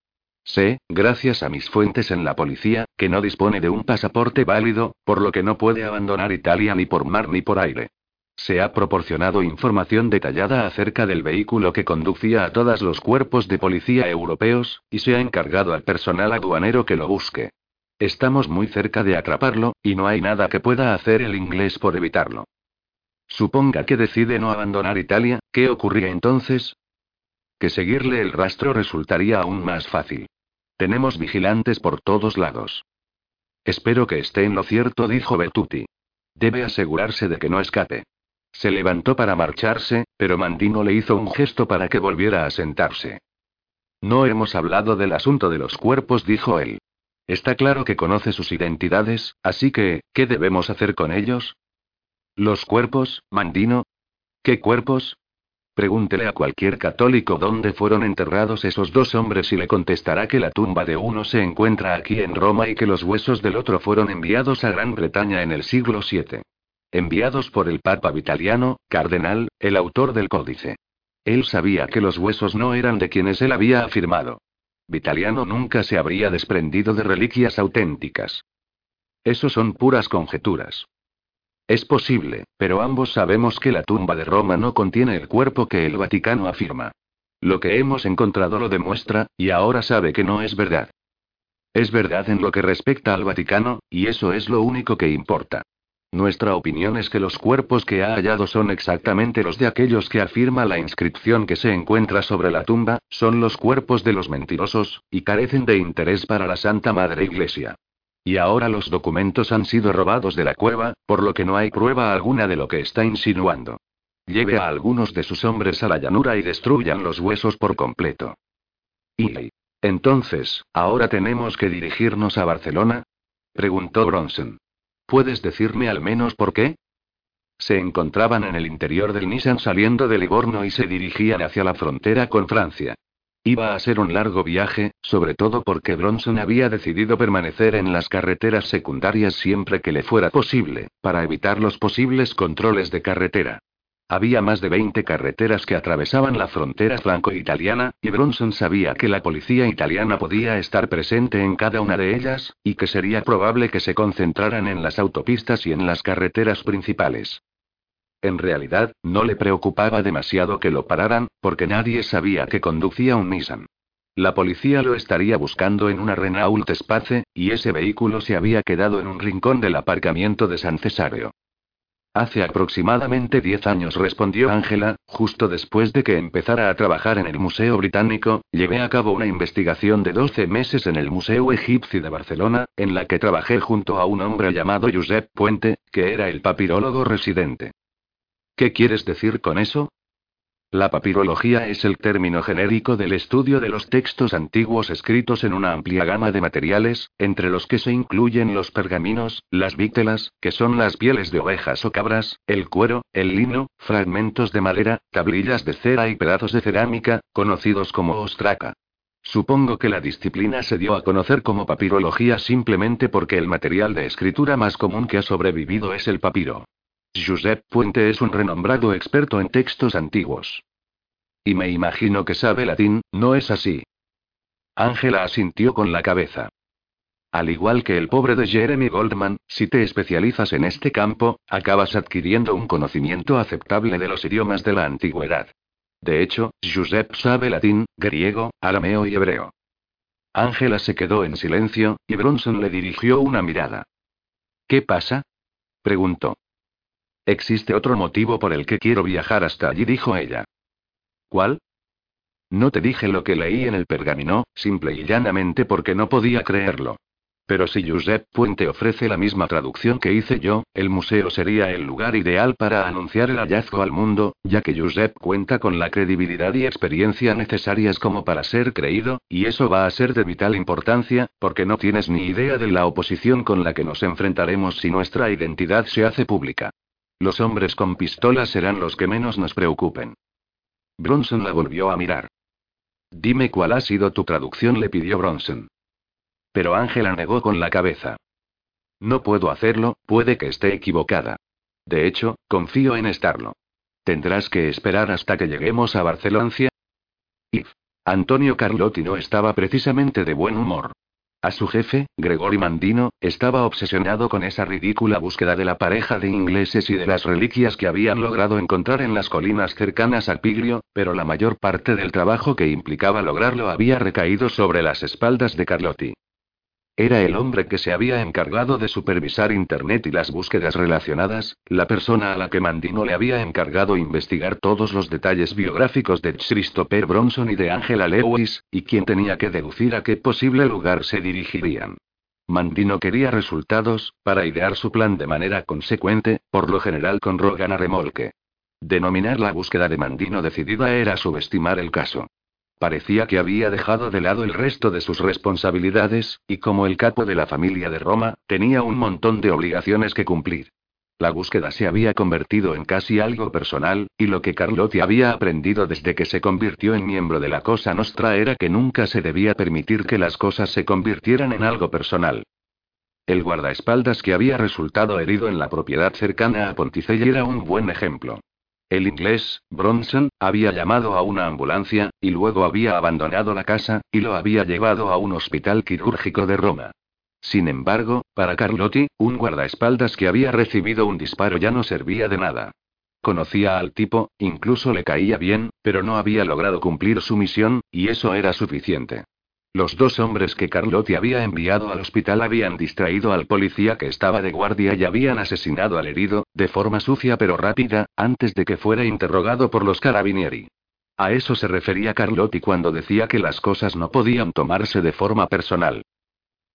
Sé, gracias a mis fuentes en la policía, que no dispone de un pasaporte válido, por lo que no puede abandonar Italia ni por mar ni por aire. Se ha proporcionado información detallada acerca del vehículo que conducía a todos los cuerpos de policía europeos, y se ha encargado al personal aduanero que lo busque. Estamos muy cerca de atraparlo, y no hay nada que pueda hacer el inglés por evitarlo. Suponga que decide no abandonar Italia, ¿qué ocurría entonces? Que seguirle el rastro resultaría aún más fácil. Tenemos vigilantes por todos lados. Espero que esté en lo cierto, dijo Betuti. Debe asegurarse de que no escape. Se levantó para marcharse, pero Mandino le hizo un gesto para que volviera a sentarse. No hemos hablado del asunto de los cuerpos, dijo él. Está claro que conoce sus identidades, así que, ¿qué debemos hacer con ellos? ¿Los cuerpos, Mandino? ¿Qué cuerpos? Pregúntele a cualquier católico dónde fueron enterrados esos dos hombres y le contestará que la tumba de uno se encuentra aquí en Roma y que los huesos del otro fueron enviados a Gran Bretaña en el siglo VII. Enviados por el Papa Vitaliano, cardenal, el autor del códice. Él sabía que los huesos no eran de quienes él había afirmado. Vitaliano nunca se habría desprendido de reliquias auténticas. Eso son puras conjeturas. Es posible, pero ambos sabemos que la tumba de Roma no contiene el cuerpo que el Vaticano afirma. Lo que hemos encontrado lo demuestra, y ahora sabe que no es verdad. Es verdad en lo que respecta al Vaticano, y eso es lo único que importa. Nuestra opinión es que los cuerpos que ha hallado son exactamente los de aquellos que afirma la inscripción que se encuentra sobre la tumba, son los cuerpos de los mentirosos, y carecen de interés para la Santa Madre Iglesia. Y ahora los documentos han sido robados de la cueva, por lo que no hay prueba alguna de lo que está insinuando. Lleve a algunos de sus hombres a la llanura y destruyan los huesos por completo. ¿Y entonces, ahora tenemos que dirigirnos a Barcelona? preguntó Bronson. ¿Puedes decirme al menos por qué? Se encontraban en el interior del Nissan saliendo de Livorno y se dirigían hacia la frontera con Francia. Iba a ser un largo viaje, sobre todo porque Bronson había decidido permanecer en las carreteras secundarias siempre que le fuera posible, para evitar los posibles controles de carretera. Había más de 20 carreteras que atravesaban la frontera franco-italiana, y Bronson sabía que la policía italiana podía estar presente en cada una de ellas, y que sería probable que se concentraran en las autopistas y en las carreteras principales. En realidad, no le preocupaba demasiado que lo pararan, porque nadie sabía que conducía un Nissan. La policía lo estaría buscando en una Renault Espace, y ese vehículo se había quedado en un rincón del aparcamiento de San Cesario. Hace aproximadamente diez años, respondió Ángela, justo después de que empezara a trabajar en el Museo Británico, llevé a cabo una investigación de 12 meses en el Museo Egipcio de Barcelona, en la que trabajé junto a un hombre llamado Josep Puente, que era el papirólogo residente. ¿Qué quieres decir con eso? La papirología es el término genérico del estudio de los textos antiguos escritos en una amplia gama de materiales, entre los que se incluyen los pergaminos, las víctelas, que son las pieles de ovejas o cabras, el cuero, el lino, fragmentos de madera, tablillas de cera y pedazos de cerámica, conocidos como ostraca. Supongo que la disciplina se dio a conocer como papirología simplemente porque el material de escritura más común que ha sobrevivido es el papiro. Josep Puente es un renombrado experto en textos antiguos. Y me imagino que sabe latín, ¿no es así? Ángela asintió con la cabeza. Al igual que el pobre de Jeremy Goldman, si te especializas en este campo, acabas adquiriendo un conocimiento aceptable de los idiomas de la antigüedad. De hecho, Josep sabe latín, griego, arameo y hebreo. Ángela se quedó en silencio, y Bronson le dirigió una mirada. ¿Qué pasa? preguntó. Existe otro motivo por el que quiero viajar hasta allí, dijo ella. ¿Cuál? No te dije lo que leí en el pergamino, simple y llanamente porque no podía creerlo. Pero si Josep Puente ofrece la misma traducción que hice yo, el museo sería el lugar ideal para anunciar el hallazgo al mundo, ya que Josep cuenta con la credibilidad y experiencia necesarias como para ser creído, y eso va a ser de vital importancia, porque no tienes ni idea de la oposición con la que nos enfrentaremos si nuestra identidad se hace pública. Los hombres con pistolas serán los que menos nos preocupen. Bronson la volvió a mirar. Dime cuál ha sido tu traducción, le pidió Bronson. Pero Ángela negó con la cabeza. No puedo hacerlo, puede que esté equivocada. De hecho, confío en estarlo. Tendrás que esperar hasta que lleguemos a Barcelona. Y Antonio Carlotti no estaba precisamente de buen humor. A su jefe, Gregory Mandino, estaba obsesionado con esa ridícula búsqueda de la pareja de ingleses y de las reliquias que habían logrado encontrar en las colinas cercanas a Piglio, pero la mayor parte del trabajo que implicaba lograrlo había recaído sobre las espaldas de Carlotti. Era el hombre que se había encargado de supervisar Internet y las búsquedas relacionadas, la persona a la que Mandino le había encargado investigar todos los detalles biográficos de Christopher Bronson y de Angela Lewis, y quien tenía que deducir a qué posible lugar se dirigirían. Mandino quería resultados, para idear su plan de manera consecuente, por lo general con Rogan a remolque. Denominar la búsqueda de Mandino decidida era subestimar el caso. Parecía que había dejado de lado el resto de sus responsabilidades, y como el capo de la familia de Roma, tenía un montón de obligaciones que cumplir. La búsqueda se había convertido en casi algo personal, y lo que Carlotti había aprendido desde que se convirtió en miembro de la Cosa Nostra era que nunca se debía permitir que las cosas se convirtieran en algo personal. El guardaespaldas que había resultado herido en la propiedad cercana a Ponticelli era un buen ejemplo. El inglés, Bronson, había llamado a una ambulancia, y luego había abandonado la casa, y lo había llevado a un hospital quirúrgico de Roma. Sin embargo, para Carlotti, un guardaespaldas que había recibido un disparo ya no servía de nada. Conocía al tipo, incluso le caía bien, pero no había logrado cumplir su misión, y eso era suficiente. Los dos hombres que Carlotti había enviado al hospital habían distraído al policía que estaba de guardia y habían asesinado al herido, de forma sucia pero rápida, antes de que fuera interrogado por los carabinieri. A eso se refería Carlotti cuando decía que las cosas no podían tomarse de forma personal.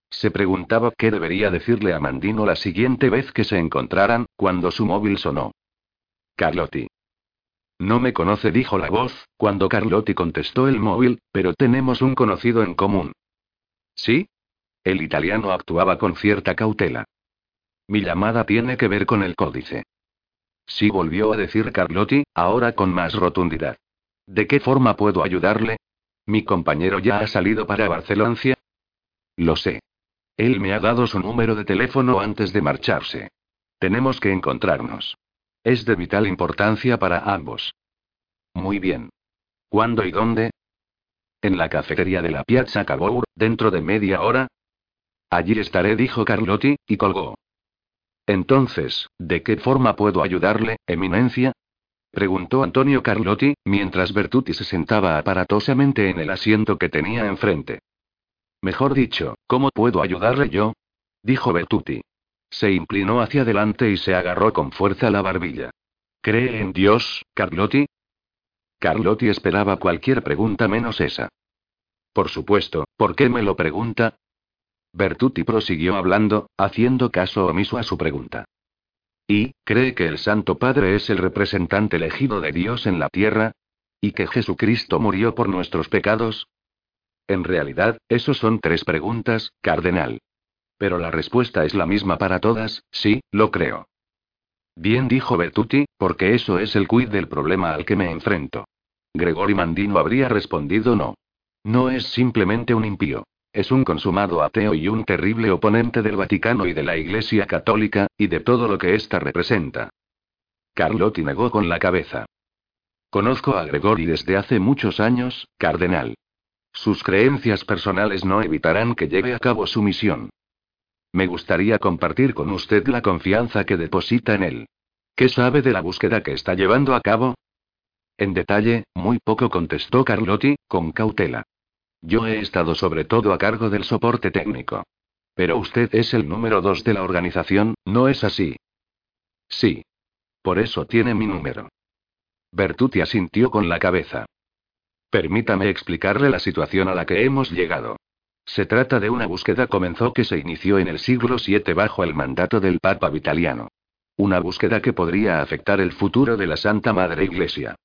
Se preguntaba qué debería decirle a Mandino la siguiente vez que se encontraran, cuando su móvil sonó. Carlotti. No me conoce, dijo la voz, cuando Carlotti contestó el móvil, pero tenemos un conocido en común. ¿Sí? El italiano actuaba con cierta cautela. Mi llamada tiene que ver con el códice. Sí, volvió a decir Carlotti, ahora con más rotundidad. ¿De qué forma puedo ayudarle? Mi compañero ya ha salido para Barcelona. Lo sé. Él me ha dado su número de teléfono antes de marcharse. Tenemos que encontrarnos. Es de vital importancia para ambos. Muy bien. ¿Cuándo y dónde? En la cafetería de la Piazza Cavour, dentro de media hora. Allí estaré, dijo Carlotti, y colgó. Entonces, ¿de qué forma puedo ayudarle, Eminencia? preguntó Antonio Carlotti, mientras Bertuti se sentaba aparatosamente en el asiento que tenía enfrente. Mejor dicho, ¿cómo puedo ayudarle yo? dijo Bertuti. Se inclinó hacia adelante y se agarró con fuerza la barbilla. ¿Cree en Dios, Carlotti? Carlotti esperaba cualquier pregunta menos esa. Por supuesto, ¿por qué me lo pregunta? Bertuti prosiguió hablando, haciendo caso omiso a su pregunta. ¿Y, cree que el Santo Padre es el representante elegido de Dios en la tierra? ¿Y que Jesucristo murió por nuestros pecados? En realidad, esos son tres preguntas, cardenal. Pero la respuesta es la misma para todas, sí, lo creo. Bien dijo Bertucci, porque eso es el quid del problema al que me enfrento. Gregory Mandino habría respondido no. No es simplemente un impío. Es un consumado ateo y un terrible oponente del Vaticano y de la Iglesia Católica, y de todo lo que ésta representa. Carlotti negó con la cabeza. Conozco a Gregory desde hace muchos años, cardenal. Sus creencias personales no evitarán que lleve a cabo su misión. Me gustaría compartir con usted la confianza que deposita en él. ¿Qué sabe de la búsqueda que está llevando a cabo? En detalle, muy poco contestó Carlotti, con cautela. Yo he estado sobre todo a cargo del soporte técnico. Pero usted es el número dos de la organización, ¿no es así? Sí. Por eso tiene mi número. Bertucci asintió con la cabeza. Permítame explicarle la situación a la que hemos llegado. Se trata de una búsqueda comenzó que se inició en el siglo VII bajo el mandato del Papa Vitaliano. Una búsqueda que podría afectar el futuro de la Santa Madre Iglesia.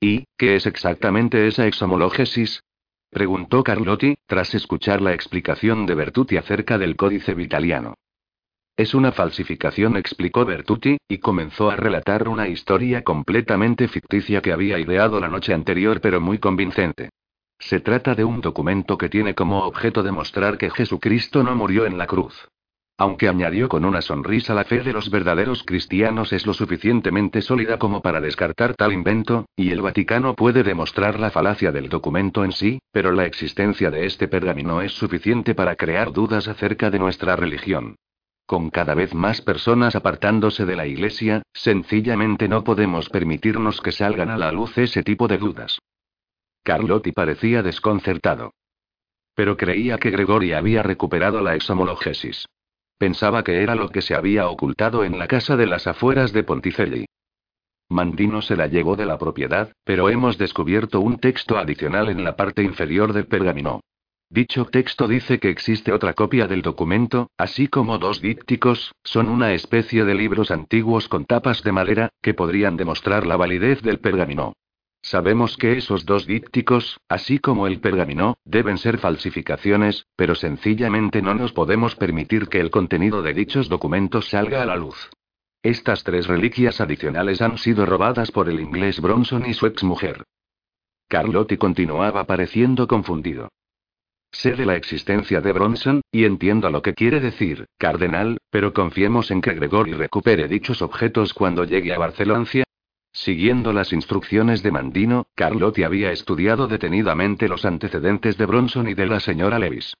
¿Y qué es exactamente esa exhomologésis? preguntó Carlotti, tras escuchar la explicación de Bertucci acerca del códice vitaliano. Es una falsificación, explicó Bertucci, y comenzó a relatar una historia completamente ficticia que había ideado la noche anterior pero muy convincente. Se trata de un documento que tiene como objeto demostrar que Jesucristo no murió en la cruz. Aunque añadió con una sonrisa la fe de los verdaderos cristianos es lo suficientemente sólida como para descartar tal invento, y el Vaticano puede demostrar la falacia del documento en sí, pero la existencia de este pergamino es suficiente para crear dudas acerca de nuestra religión. Con cada vez más personas apartándose de la Iglesia, sencillamente no podemos permitirnos que salgan a la luz ese tipo de dudas. Carlotti parecía desconcertado. Pero creía que Gregory había recuperado la exhomologésis. Pensaba que era lo que se había ocultado en la casa de las afueras de Ponticelli. Mandino se la llevó de la propiedad, pero hemos descubierto un texto adicional en la parte inferior del pergamino. Dicho texto dice que existe otra copia del documento, así como dos dípticos, son una especie de libros antiguos con tapas de madera, que podrían demostrar la validez del pergamino. Sabemos que esos dos dípticos, así como el pergamino, deben ser falsificaciones, pero sencillamente no nos podemos permitir que el contenido de dichos documentos salga a la luz. Estas tres reliquias adicionales han sido robadas por el inglés Bronson y su exmujer. Carlotti continuaba pareciendo confundido. Sé de la existencia de Bronson, y entiendo lo que quiere decir, cardenal, pero confiemos en que Gregory recupere dichos objetos cuando llegue a Barcelona. Siguiendo las instrucciones de Mandino, Carlotti había estudiado detenidamente los antecedentes de Bronson y de la señora Lewis.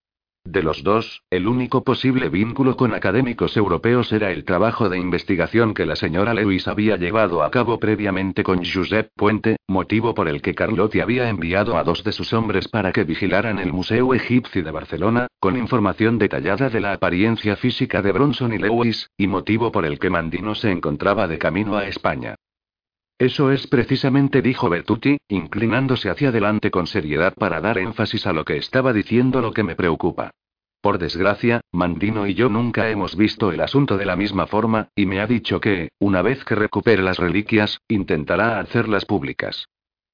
De los dos, el único posible vínculo con académicos europeos era el trabajo de investigación que la señora Lewis había llevado a cabo previamente con Josep Puente, motivo por el que Carlotti había enviado a dos de sus hombres para que vigilaran el Museo Egipcio de Barcelona, con información detallada de la apariencia física de Bronson y Lewis, y motivo por el que Mandino se encontraba de camino a España. Eso es precisamente, dijo Bertucci, inclinándose hacia adelante con seriedad para dar énfasis a lo que estaba diciendo lo que me preocupa. Por desgracia, Mandino y yo nunca hemos visto el asunto de la misma forma, y me ha dicho que, una vez que recupere las reliquias, intentará hacerlas públicas.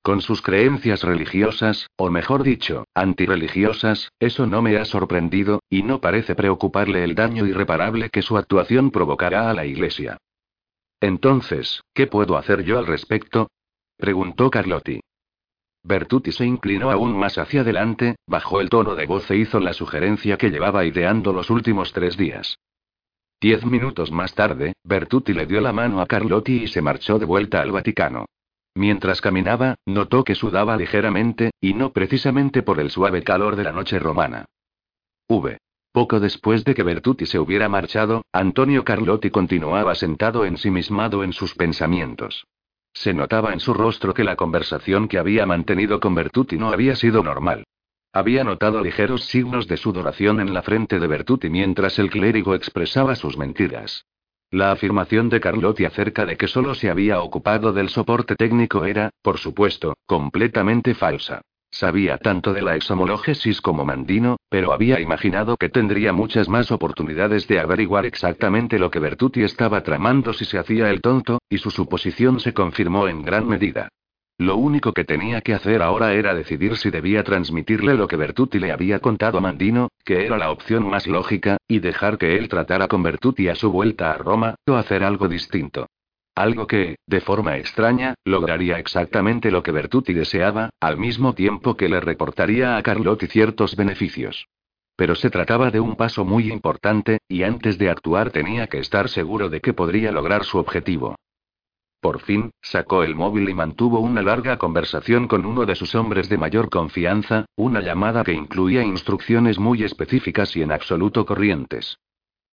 Con sus creencias religiosas, o mejor dicho, antirreligiosas, eso no me ha sorprendido, y no parece preocuparle el daño irreparable que su actuación provocará a la Iglesia. Entonces, ¿qué puedo hacer yo al respecto? preguntó Carlotti. Bertucci se inclinó aún más hacia adelante, bajó el tono de voz e hizo la sugerencia que llevaba ideando los últimos tres días. Diez minutos más tarde, Bertucci le dio la mano a Carlotti y se marchó de vuelta al Vaticano. Mientras caminaba, notó que sudaba ligeramente, y no precisamente por el suave calor de la noche romana. V. Poco después de que Bertucci se hubiera marchado, Antonio Carlotti continuaba sentado ensimismado en sus pensamientos. Se notaba en su rostro que la conversación que había mantenido con Bertucci no había sido normal. Había notado ligeros signos de sudoración en la frente de Bertucci mientras el clérigo expresaba sus mentiras. La afirmación de Carlotti acerca de que solo se había ocupado del soporte técnico era, por supuesto, completamente falsa. Sabía tanto de la exhomologésis como Mandino, pero había imaginado que tendría muchas más oportunidades de averiguar exactamente lo que Bertucci estaba tramando si se hacía el tonto, y su suposición se confirmó en gran medida. Lo único que tenía que hacer ahora era decidir si debía transmitirle lo que Bertucci le había contado a Mandino, que era la opción más lógica, y dejar que él tratara con Bertucci a su vuelta a Roma, o hacer algo distinto. Algo que, de forma extraña, lograría exactamente lo que Bertucci deseaba, al mismo tiempo que le reportaría a Carlotti ciertos beneficios. Pero se trataba de un paso muy importante, y antes de actuar tenía que estar seguro de que podría lograr su objetivo. Por fin, sacó el móvil y mantuvo una larga conversación con uno de sus hombres de mayor confianza, una llamada que incluía instrucciones muy específicas y en absoluto corrientes.